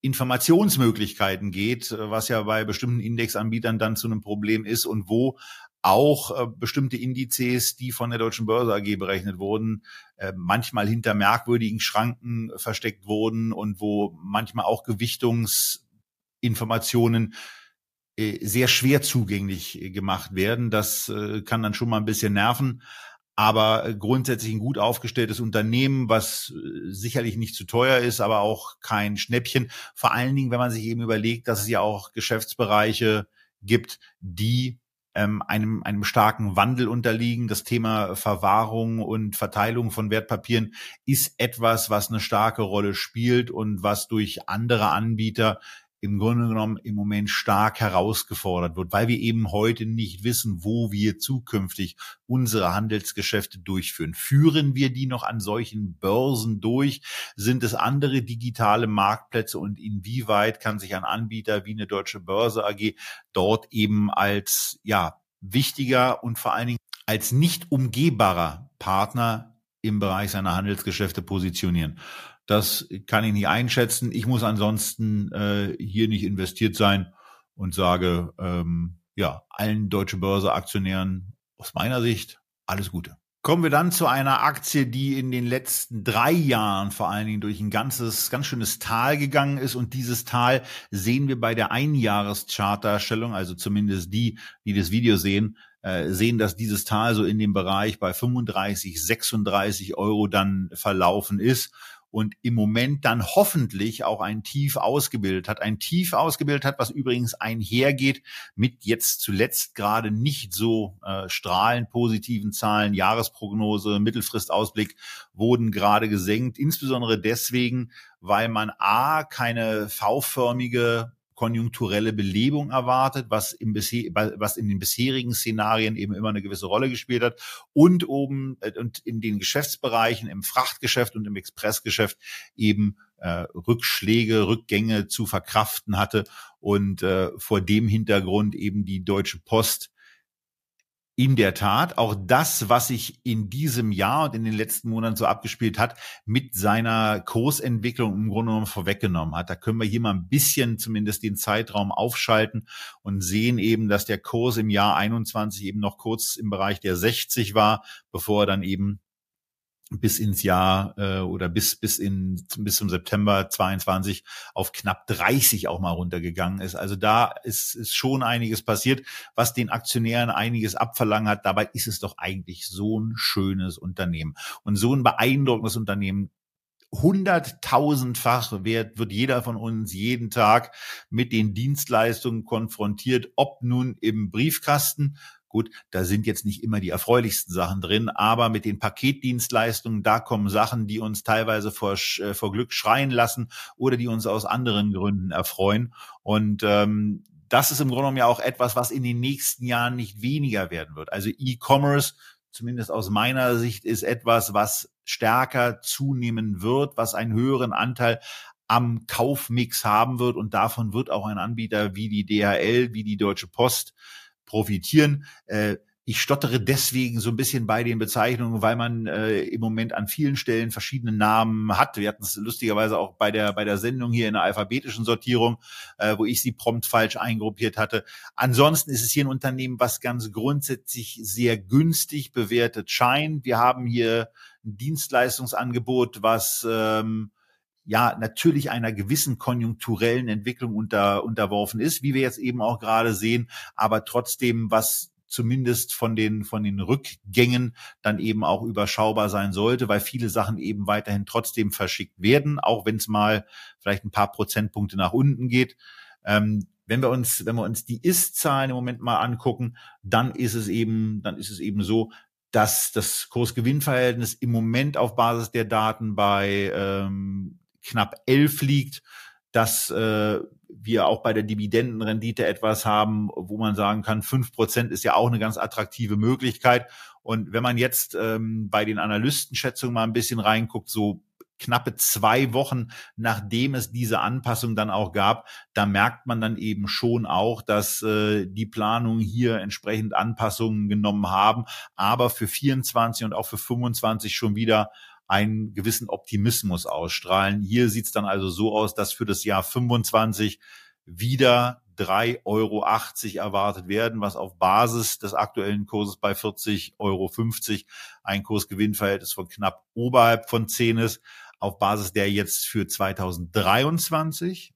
Informationsmöglichkeiten geht, äh, was ja bei bestimmten Indexanbietern dann zu einem Problem ist und wo auch äh, bestimmte Indizes, die von der Deutschen Börse AG berechnet wurden, äh, manchmal hinter merkwürdigen Schranken versteckt wurden und wo manchmal auch Gewichtungsinformationen sehr schwer zugänglich gemacht werden. Das kann dann schon mal ein bisschen nerven aber grundsätzlich ein gut aufgestelltes Unternehmen, was äh, sicherlich nicht zu teuer ist, aber auch kein Schnäppchen. Vor allen Dingen, wenn man sich eben überlegt, dass es ja auch Geschäftsbereiche gibt, die ähm, einem, einem starken Wandel unterliegen. Das Thema Verwahrung und Verteilung von Wertpapieren ist etwas, was eine starke Rolle spielt und was durch andere Anbieter im Grunde genommen im Moment stark herausgefordert wird, weil wir eben heute nicht wissen, wo wir zukünftig unsere Handelsgeschäfte durchführen. Führen wir die noch an solchen Börsen durch? Sind es andere digitale Marktplätze und inwieweit kann sich ein Anbieter wie eine deutsche Börse AG dort eben als, ja, wichtiger und vor allen Dingen als nicht umgehbarer Partner im Bereich seiner Handelsgeschäfte positionieren? Das kann ich nicht einschätzen. Ich muss ansonsten äh, hier nicht investiert sein und sage, ähm, ja, allen Deutsche Börse Aktionären aus meiner Sicht alles Gute. Kommen wir dann zu einer Aktie, die in den letzten drei Jahren vor allen Dingen durch ein ganzes, ganz schönes Tal gegangen ist. Und dieses Tal sehen wir bei der Einjahreschartdarstellung, also zumindest die, die das Video sehen, äh, sehen, dass dieses Tal so in dem Bereich bei 35, 36 Euro dann verlaufen ist und im Moment dann hoffentlich auch ein Tief ausgebildet hat. Ein Tief ausgebildet hat, was übrigens einhergeht mit jetzt zuletzt gerade nicht so äh, strahlend positiven Zahlen. Jahresprognose, Mittelfristausblick wurden gerade gesenkt, insbesondere deswegen, weil man A, keine V-förmige konjunkturelle Belebung erwartet, was, im was in den bisherigen Szenarien eben immer eine gewisse Rolle gespielt hat. Und oben äh, und in den Geschäftsbereichen im Frachtgeschäft und im Expressgeschäft eben äh, Rückschläge, Rückgänge zu verkraften hatte und äh, vor dem Hintergrund eben die Deutsche Post in der Tat auch das, was sich in diesem Jahr und in den letzten Monaten so abgespielt hat, mit seiner Kursentwicklung im Grunde genommen vorweggenommen hat. Da können wir hier mal ein bisschen zumindest den Zeitraum aufschalten und sehen eben, dass der Kurs im Jahr 21 eben noch kurz im Bereich der 60 war, bevor er dann eben bis ins Jahr äh, oder bis bis in bis zum September 22 auf knapp 30 auch mal runtergegangen ist. Also da ist, ist schon einiges passiert, was den Aktionären einiges abverlangen hat. Dabei ist es doch eigentlich so ein schönes Unternehmen und so ein beeindruckendes Unternehmen. Hunderttausendfach wird, wird jeder von uns jeden Tag mit den Dienstleistungen konfrontiert, ob nun im Briefkasten Gut, da sind jetzt nicht immer die erfreulichsten Sachen drin, aber mit den Paketdienstleistungen, da kommen Sachen, die uns teilweise vor, äh, vor Glück schreien lassen oder die uns aus anderen Gründen erfreuen. Und ähm, das ist im Grunde genommen ja auch etwas, was in den nächsten Jahren nicht weniger werden wird. Also E-Commerce, zumindest aus meiner Sicht, ist etwas, was stärker zunehmen wird, was einen höheren Anteil am Kaufmix haben wird und davon wird auch ein Anbieter wie die DHL, wie die Deutsche Post profitieren. Äh, ich stottere deswegen so ein bisschen bei den Bezeichnungen, weil man äh, im Moment an vielen Stellen verschiedene Namen hat. Wir hatten es lustigerweise auch bei der bei der Sendung hier in der alphabetischen Sortierung, äh, wo ich sie prompt falsch eingruppiert hatte. Ansonsten ist es hier ein Unternehmen, was ganz grundsätzlich sehr günstig bewertet scheint. Wir haben hier ein Dienstleistungsangebot, was ähm, ja natürlich einer gewissen konjunkturellen Entwicklung unter, unterworfen ist, wie wir jetzt eben auch gerade sehen, aber trotzdem, was zumindest von den, von den Rückgängen dann eben auch überschaubar sein sollte, weil viele Sachen eben weiterhin trotzdem verschickt werden, auch wenn es mal vielleicht ein paar Prozentpunkte nach unten geht. Ähm, wenn wir uns, wenn wir uns die Ist-Zahlen im Moment mal angucken, dann ist es eben, dann ist es eben so, dass das Kursgewinnverhältnis im Moment auf Basis der Daten bei ähm, knapp elf liegt, dass äh, wir auch bei der Dividendenrendite etwas haben, wo man sagen kann, fünf Prozent ist ja auch eine ganz attraktive Möglichkeit. Und wenn man jetzt ähm, bei den Analystenschätzungen mal ein bisschen reinguckt, so knappe zwei Wochen, nachdem es diese Anpassung dann auch gab, da merkt man dann eben schon auch, dass äh, die Planungen hier entsprechend Anpassungen genommen haben, aber für 24 und auch für 25 schon wieder einen gewissen Optimismus ausstrahlen. Hier sieht es dann also so aus, dass für das Jahr 25 wieder 3,80 Euro erwartet werden, was auf Basis des aktuellen Kurses bei 40,50 Euro ein Kursgewinnverhältnis von knapp oberhalb von 10 ist. Auf Basis der jetzt für 2023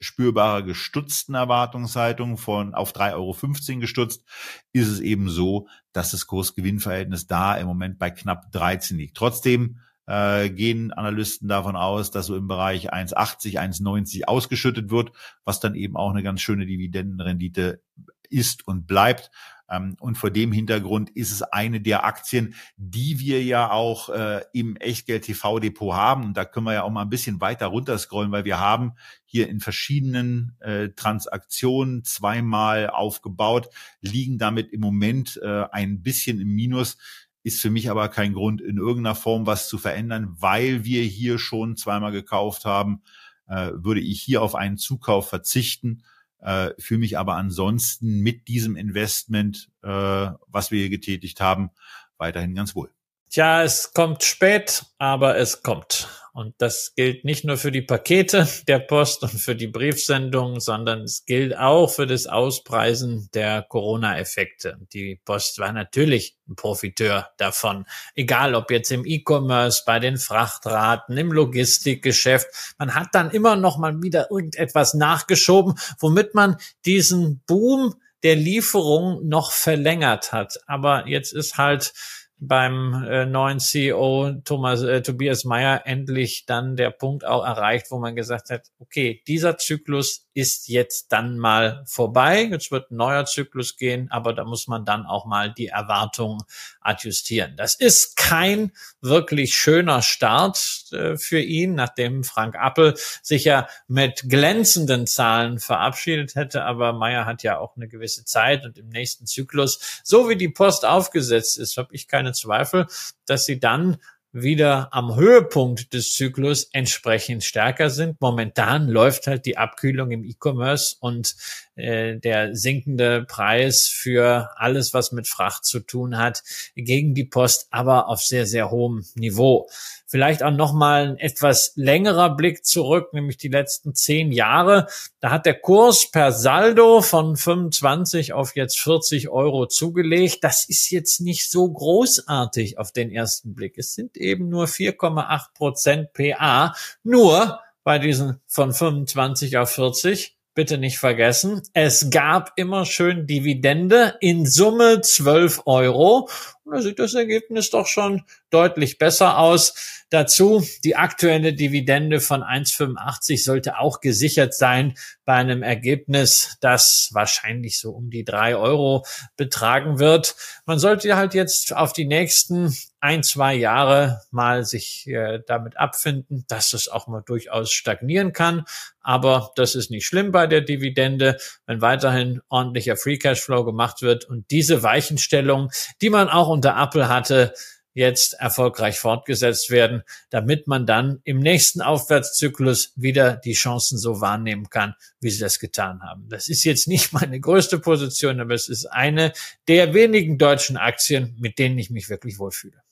spürbarer gestutzten Erwartungshaltung von auf 3,15 Euro gestutzt, ist es eben so, dass das Kursgewinnverhältnis da im Moment bei knapp 13 liegt. Trotzdem äh, gehen Analysten davon aus, dass so im Bereich 1,80, 1,90 ausgeschüttet wird, was dann eben auch eine ganz schöne Dividendenrendite ist und bleibt. Ähm, und vor dem Hintergrund ist es eine der Aktien, die wir ja auch äh, im Echtgeld TV Depot haben. Und da können wir ja auch mal ein bisschen weiter runterscrollen, weil wir haben hier in verschiedenen äh, Transaktionen zweimal aufgebaut, liegen damit im Moment äh, ein bisschen im Minus ist für mich aber kein Grund, in irgendeiner Form was zu verändern, weil wir hier schon zweimal gekauft haben, äh, würde ich hier auf einen Zukauf verzichten äh, fühle mich aber ansonsten mit diesem Investment, äh, was wir hier getätigt haben, weiterhin ganz wohl. Tja, es kommt spät, aber es kommt. Und das gilt nicht nur für die Pakete der Post und für die Briefsendungen, sondern es gilt auch für das Auspreisen der Corona-Effekte. Die Post war natürlich ein Profiteur davon. Egal ob jetzt im E-Commerce, bei den Frachtraten, im Logistikgeschäft. Man hat dann immer noch mal wieder irgendetwas nachgeschoben, womit man diesen Boom der Lieferung noch verlängert hat. Aber jetzt ist halt beim äh, neuen CEO Thomas äh, Tobias Meyer endlich dann der Punkt auch erreicht, wo man gesagt hat, okay, dieser Zyklus ist jetzt dann mal vorbei. Jetzt wird ein neuer Zyklus gehen, aber da muss man dann auch mal die Erwartungen adjustieren. Das ist kein wirklich schöner Start äh, für ihn, nachdem Frank Appel sich ja mit glänzenden Zahlen verabschiedet hätte. Aber Meyer hat ja auch eine gewisse Zeit und im nächsten Zyklus, so wie die Post aufgesetzt ist, habe ich keine Zweifel, dass sie dann wieder am Höhepunkt des Zyklus entsprechend stärker sind. Momentan läuft halt die Abkühlung im E-Commerce und äh, der sinkende Preis für alles, was mit Fracht zu tun hat, gegen die Post, aber auf sehr, sehr hohem Niveau. Vielleicht auch nochmal ein etwas längerer Blick zurück, nämlich die letzten zehn Jahre. Da hat der Kurs per Saldo von 25 auf jetzt 40 Euro zugelegt. Das ist jetzt nicht so großartig auf den ersten Blick. Es sind eben nur 4,8 Prozent PA. Nur bei diesen von 25 auf 40 bitte nicht vergessen, es gab immer schön Dividende in Summe 12 Euro. Da sieht das Ergebnis doch schon deutlich besser aus. Dazu die aktuelle Dividende von 1,85 sollte auch gesichert sein bei einem Ergebnis, das wahrscheinlich so um die drei Euro betragen wird. Man sollte halt jetzt auf die nächsten ein, zwei Jahre mal sich äh, damit abfinden, dass es auch mal durchaus stagnieren kann. Aber das ist nicht schlimm bei der Dividende, wenn weiterhin ordentlicher Free Cashflow gemacht wird und diese Weichenstellung, die man auch unter Apple hatte, jetzt erfolgreich fortgesetzt werden, damit man dann im nächsten Aufwärtszyklus wieder die Chancen so wahrnehmen kann, wie sie das getan haben. Das ist jetzt nicht meine größte Position, aber es ist eine der wenigen deutschen Aktien, mit denen ich mich wirklich wohlfühle.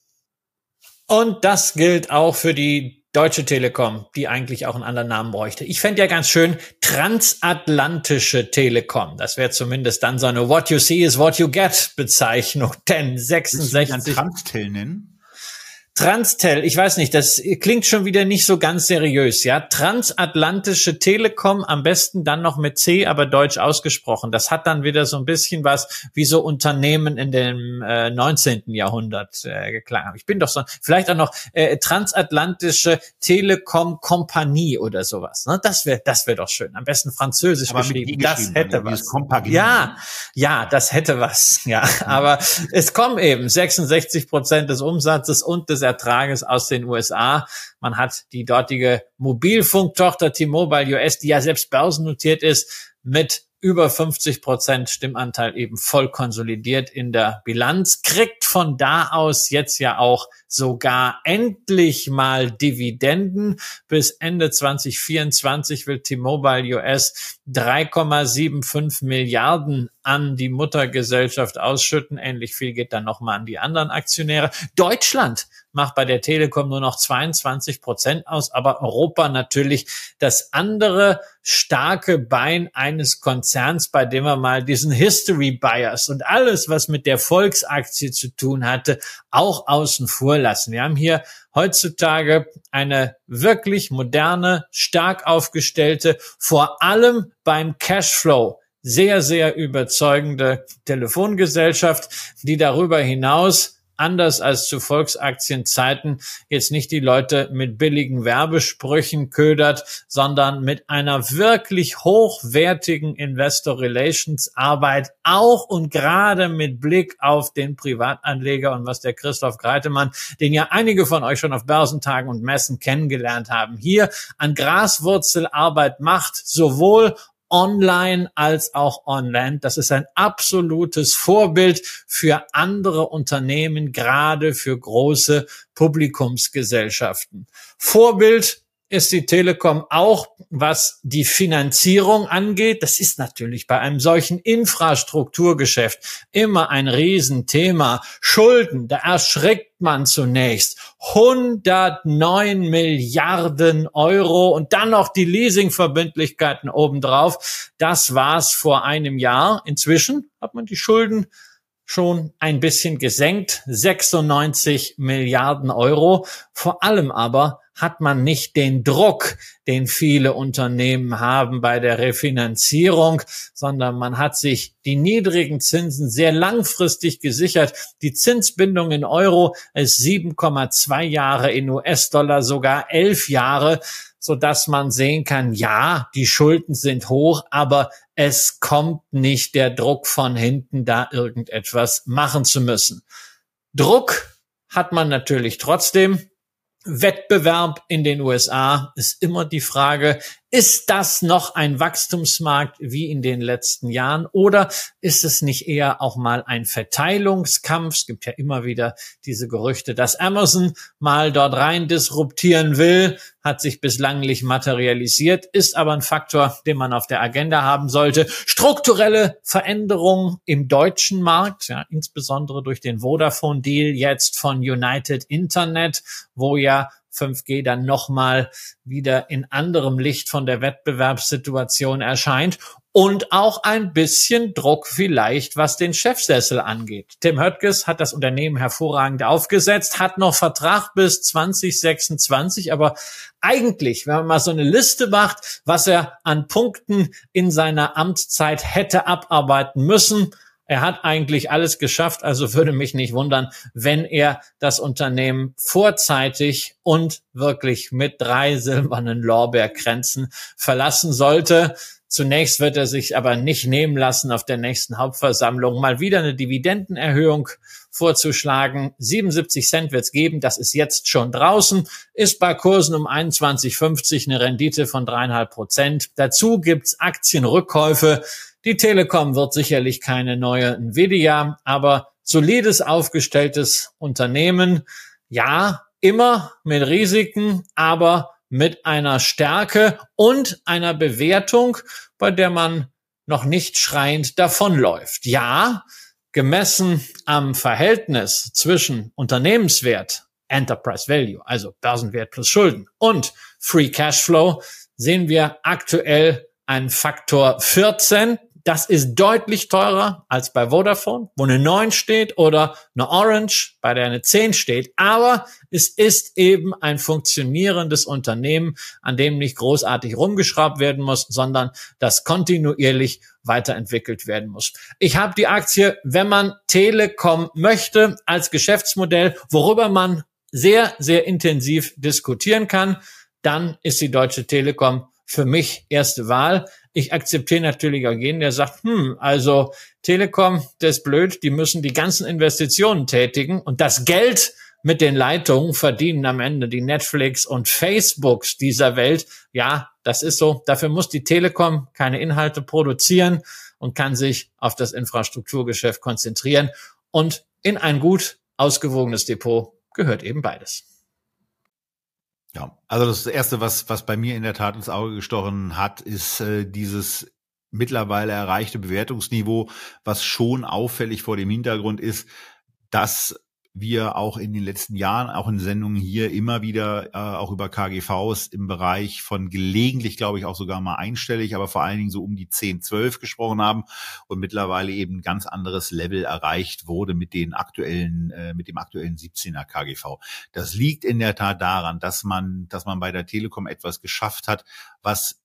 Und das gilt auch für die Deutsche Telekom, die eigentlich auch einen anderen Namen bräuchte. Ich fände ja ganz schön transatlantische Telekom. Das wäre zumindest dann so eine What you see is what you get Bezeichnung. Denn 66. Transtel nennen? Transtel, ich weiß nicht, das klingt schon wieder nicht so ganz seriös, ja. Transatlantische Telekom, am besten dann noch mit C, aber deutsch ausgesprochen. Das hat dann wieder so ein bisschen was wie so Unternehmen in dem äh, 19. Jahrhundert äh, geklagt. Ich bin doch so, vielleicht auch noch äh, Transatlantische Telekom Kompanie oder sowas. Ne? Das wäre, das wäre doch schön. Am besten französisch aber geschrieben. Das hätte ja, was. Ja, ja, das hätte was. Ja, aber es kommen eben 66 Prozent des Umsatzes und des Ertrages aus den USA. Man hat die dortige Mobilfunktochter T-Mobile US, die ja selbst börsennotiert ist, mit über 50 Prozent Stimmanteil eben voll konsolidiert in der Bilanz, kriegt von da aus jetzt ja auch sogar endlich mal Dividenden. Bis Ende 2024 will T-Mobile US 3,75 Milliarden an die Muttergesellschaft ausschütten. Ähnlich viel geht dann nochmal an die anderen Aktionäre. Deutschland macht bei der Telekom nur noch 22 Prozent aus, aber Europa natürlich das andere starke Bein eines Konzerns, bei dem er mal diesen History Bias und alles, was mit der Volksaktie zu tun hatte, auch außen vor lassen. Wir haben hier heutzutage eine wirklich moderne, stark aufgestellte, vor allem beim Cashflow sehr, sehr überzeugende Telefongesellschaft, die darüber hinaus anders als zu Volksaktienzeiten jetzt nicht die Leute mit billigen Werbesprüchen ködert, sondern mit einer wirklich hochwertigen Investor Relations Arbeit, auch und gerade mit Blick auf den Privatanleger und was der Christoph Greitemann, den ja einige von euch schon auf Börsentagen und Messen kennengelernt haben, hier an Graswurzelarbeit macht, sowohl online als auch online. Das ist ein absolutes Vorbild für andere Unternehmen, gerade für große Publikumsgesellschaften. Vorbild ist die Telekom auch, was die Finanzierung angeht. Das ist natürlich bei einem solchen Infrastrukturgeschäft immer ein Riesenthema. Schulden, da erschrickt man zunächst. 109 Milliarden Euro und dann noch die Leasingverbindlichkeiten obendrauf. Das war's vor einem Jahr. Inzwischen hat man die Schulden schon ein bisschen gesenkt, 96 Milliarden Euro. Vor allem aber hat man nicht den Druck, den viele Unternehmen haben bei der Refinanzierung, sondern man hat sich die niedrigen Zinsen sehr langfristig gesichert. Die Zinsbindung in Euro ist 7,2 Jahre, in US-Dollar sogar 11 Jahre so dass man sehen kann, ja, die Schulden sind hoch, aber es kommt nicht der Druck von hinten, da irgendetwas machen zu müssen. Druck hat man natürlich trotzdem. Wettbewerb in den USA ist immer die Frage, ist das noch ein Wachstumsmarkt wie in den letzten Jahren oder ist es nicht eher auch mal ein Verteilungskampf? Es gibt ja immer wieder diese Gerüchte, dass Amazon mal dort rein disruptieren will, hat sich bislang nicht materialisiert, ist aber ein Faktor, den man auf der Agenda haben sollte. Strukturelle Veränderungen im deutschen Markt, ja, insbesondere durch den Vodafone-Deal jetzt von United Internet, wo ja 5G dann nochmal wieder in anderem Licht von der Wettbewerbssituation erscheint und auch ein bisschen Druck vielleicht, was den Chefsessel angeht. Tim Höttges hat das Unternehmen hervorragend aufgesetzt, hat noch Vertrag bis 2026, aber eigentlich, wenn man mal so eine Liste macht, was er an Punkten in seiner Amtszeit hätte abarbeiten müssen, er hat eigentlich alles geschafft, also würde mich nicht wundern, wenn er das Unternehmen vorzeitig und wirklich mit drei silbernen Lorbeerkränzen verlassen sollte. Zunächst wird er sich aber nicht nehmen lassen, auf der nächsten Hauptversammlung mal wieder eine Dividendenerhöhung vorzuschlagen. 77 Cent wird es geben, das ist jetzt schon draußen, ist bei Kursen um 21,50 eine Rendite von dreieinhalb Prozent. Dazu gibt's Aktienrückkäufe die Telekom wird sicherlich keine neue Nvidia, aber solides aufgestelltes Unternehmen. Ja, immer mit Risiken, aber mit einer Stärke und einer Bewertung, bei der man noch nicht schreiend davonläuft. Ja, gemessen am Verhältnis zwischen Unternehmenswert, Enterprise Value, also Börsenwert plus Schulden und Free Cashflow, sehen wir aktuell einen Faktor 14. Das ist deutlich teurer als bei Vodafone, wo eine 9 steht oder eine Orange, bei der eine 10 steht. Aber es ist eben ein funktionierendes Unternehmen, an dem nicht großartig rumgeschraubt werden muss, sondern das kontinuierlich weiterentwickelt werden muss. Ich habe die Aktie, wenn man Telekom möchte, als Geschäftsmodell, worüber man sehr, sehr intensiv diskutieren kann, dann ist die Deutsche Telekom für mich erste Wahl. Ich akzeptiere natürlich auch jeden, der sagt, hm, also Telekom, das ist blöd, die müssen die ganzen Investitionen tätigen und das Geld mit den Leitungen verdienen am Ende die Netflix und Facebooks dieser Welt. Ja, das ist so. Dafür muss die Telekom keine Inhalte produzieren und kann sich auf das Infrastrukturgeschäft konzentrieren. Und in ein gut ausgewogenes Depot gehört eben beides. Ja, also das erste, was, was bei mir in der Tat ins Auge gestochen hat, ist äh, dieses mittlerweile erreichte Bewertungsniveau, was schon auffällig vor dem Hintergrund ist, dass wir auch in den letzten Jahren, auch in Sendungen hier immer wieder äh, auch über KGVs im Bereich von gelegentlich, glaube ich, auch sogar mal einstellig, aber vor allen Dingen so um die 10, 12 gesprochen haben und mittlerweile eben ein ganz anderes Level erreicht wurde mit den aktuellen, äh, mit dem aktuellen 17er KGV. Das liegt in der Tat daran, dass man, dass man bei der Telekom etwas geschafft hat, was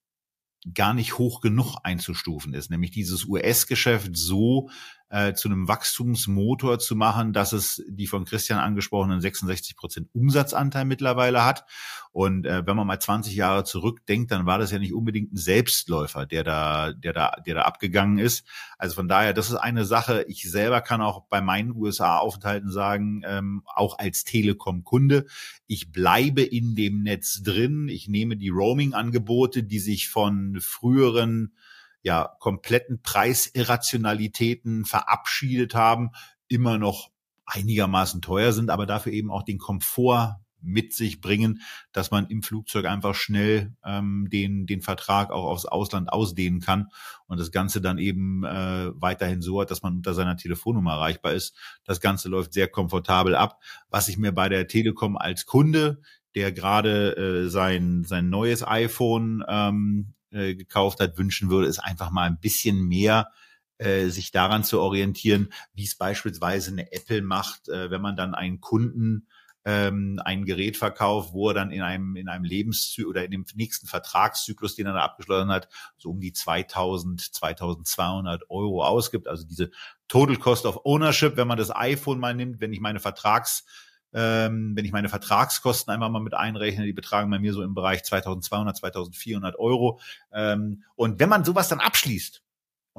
gar nicht hoch genug einzustufen ist, nämlich dieses US-Geschäft so äh, zu einem Wachstumsmotor zu machen, dass es die von Christian angesprochenen 66 Prozent Umsatzanteil mittlerweile hat. Und äh, wenn man mal 20 Jahre zurückdenkt, dann war das ja nicht unbedingt ein Selbstläufer, der da, der da, der da abgegangen ist. Also von daher, das ist eine Sache. Ich selber kann auch bei meinen USA-Aufenthalten sagen, ähm, auch als Telekom-Kunde, ich bleibe in dem Netz drin. Ich nehme die Roaming-Angebote, die sich von früheren ja kompletten Preisirrationalitäten verabschiedet haben, immer noch einigermaßen teuer sind, aber dafür eben auch den Komfort mit sich bringen, dass man im Flugzeug einfach schnell ähm, den, den Vertrag auch aufs Ausland ausdehnen kann und das Ganze dann eben äh, weiterhin so hat, dass man unter seiner Telefonnummer erreichbar ist. Das Ganze läuft sehr komfortabel ab. Was ich mir bei der Telekom als Kunde, der gerade äh, sein, sein neues iPhone ähm, äh, gekauft hat, wünschen würde, ist einfach mal ein bisschen mehr äh, sich daran zu orientieren, wie es beispielsweise eine Apple macht, äh, wenn man dann einen Kunden ähm, ein Gerät verkauft, wo er dann in einem in einem Lebenszyklus oder in dem nächsten Vertragszyklus, den er da abgeschlossen hat, so um die 2000 2200 Euro ausgibt. Also diese Total Cost of Ownership, wenn man das iPhone mal nimmt, wenn ich meine Vertrags ähm, wenn ich meine Vertragskosten einmal mal mit einrechne, die betragen bei mir so im Bereich 2200, 2400 Euro. Ähm, und wenn man sowas dann abschließt,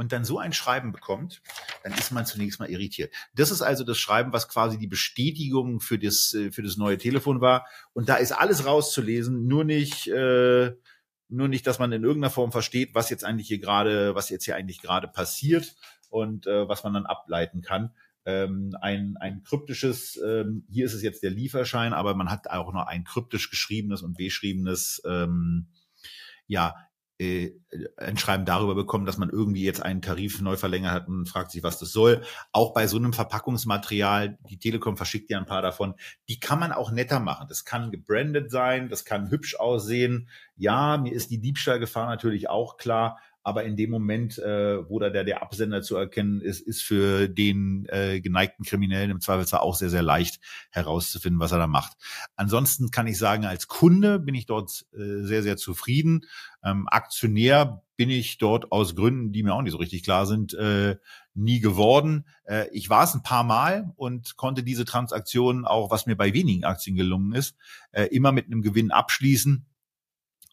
und dann so ein Schreiben bekommt, dann ist man zunächst mal irritiert. Das ist also das Schreiben, was quasi die Bestätigung für das, äh, für das neue Telefon war. Und da ist alles rauszulesen, nur nicht, äh, nur nicht, dass man in irgendeiner Form versteht, was jetzt eigentlich hier gerade, was jetzt hier eigentlich gerade passiert und äh, was man dann ableiten kann. Ähm, ein, ein kryptisches, ähm, hier ist es jetzt der Lieferschein, aber man hat auch noch ein kryptisch geschriebenes und beschriebenes ähm, ja, äh, ein Schreiben darüber bekommen, dass man irgendwie jetzt einen Tarif neu verlängert hat und fragt sich, was das soll. Auch bei so einem Verpackungsmaterial, die Telekom verschickt ja ein paar davon, die kann man auch netter machen. Das kann gebrandet sein, das kann hübsch aussehen. Ja, mir ist die Diebstahlgefahr natürlich auch klar, aber in dem Moment, äh, wo da der, der Absender zu erkennen ist, ist für den äh, geneigten Kriminellen im Zweifelsfall auch sehr, sehr leicht herauszufinden, was er da macht. Ansonsten kann ich sagen, als Kunde bin ich dort äh, sehr, sehr zufrieden. Ähm, Aktionär bin ich dort aus Gründen, die mir auch nicht so richtig klar sind, äh, nie geworden. Äh, ich war es ein paar Mal und konnte diese Transaktion auch, was mir bei wenigen Aktien gelungen ist, äh, immer mit einem Gewinn abschließen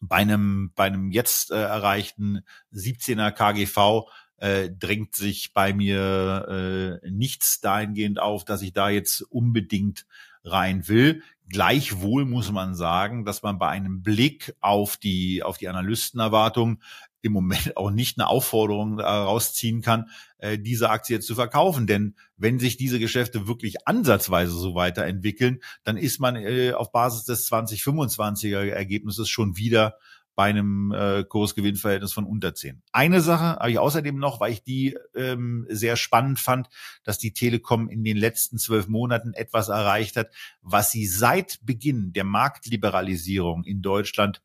bei einem, bei einem jetzt äh, erreichten 17er KGV äh, drängt sich bei mir äh, nichts dahingehend auf, dass ich da jetzt unbedingt rein will. Gleichwohl muss man sagen, dass man bei einem Blick auf die, auf die Analystenerwartung im Moment auch nicht eine Aufforderung rausziehen kann, äh, diese Aktie jetzt zu verkaufen. Denn wenn sich diese Geschäfte wirklich ansatzweise so weiterentwickeln, dann ist man äh, auf Basis des 2025er Ergebnisses schon wieder bei einem äh, Kursgewinnverhältnis von unter 10. Eine Sache habe ich außerdem noch, weil ich die ähm, sehr spannend fand, dass die Telekom in den letzten zwölf Monaten etwas erreicht hat, was sie seit Beginn der Marktliberalisierung in Deutschland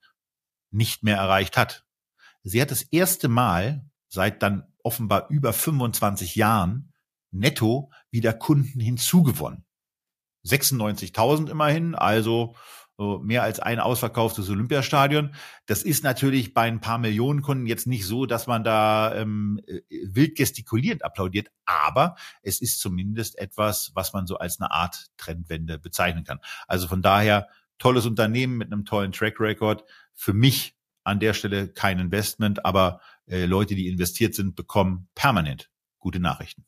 nicht mehr erreicht hat. Sie hat das erste Mal seit dann offenbar über 25 Jahren netto wieder Kunden hinzugewonnen. 96.000 immerhin, also mehr als ein ausverkauftes Olympiastadion. Das ist natürlich bei ein paar Millionen Kunden jetzt nicht so, dass man da ähm, äh, wild gestikulierend applaudiert, aber es ist zumindest etwas, was man so als eine Art Trendwende bezeichnen kann. Also von daher tolles Unternehmen mit einem tollen Track Record. Für mich an der Stelle kein Investment, aber äh, Leute, die investiert sind, bekommen permanent gute Nachrichten.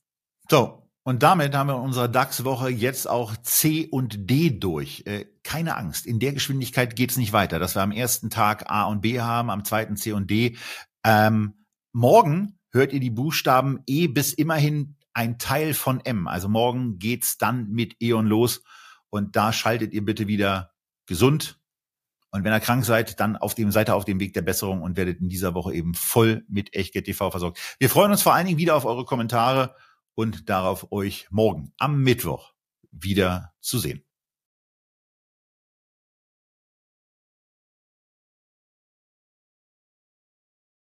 So, und damit haben wir in unserer DAX-Woche jetzt auch C und D durch. Äh, keine Angst, in der Geschwindigkeit geht's nicht weiter, dass wir am ersten Tag A und B haben, am zweiten C und D. Ähm, morgen hört ihr die Buchstaben E bis immerhin ein Teil von M. Also morgen geht's dann mit E.ON los. Und da schaltet ihr bitte wieder gesund, und wenn ihr krank seid, dann auf dem, seid ihr auf dem Weg der Besserung und werdet in dieser Woche eben voll mit Echtgeld TV versorgt. Wir freuen uns vor allen Dingen wieder auf eure Kommentare und darauf euch morgen am Mittwoch wieder zu sehen.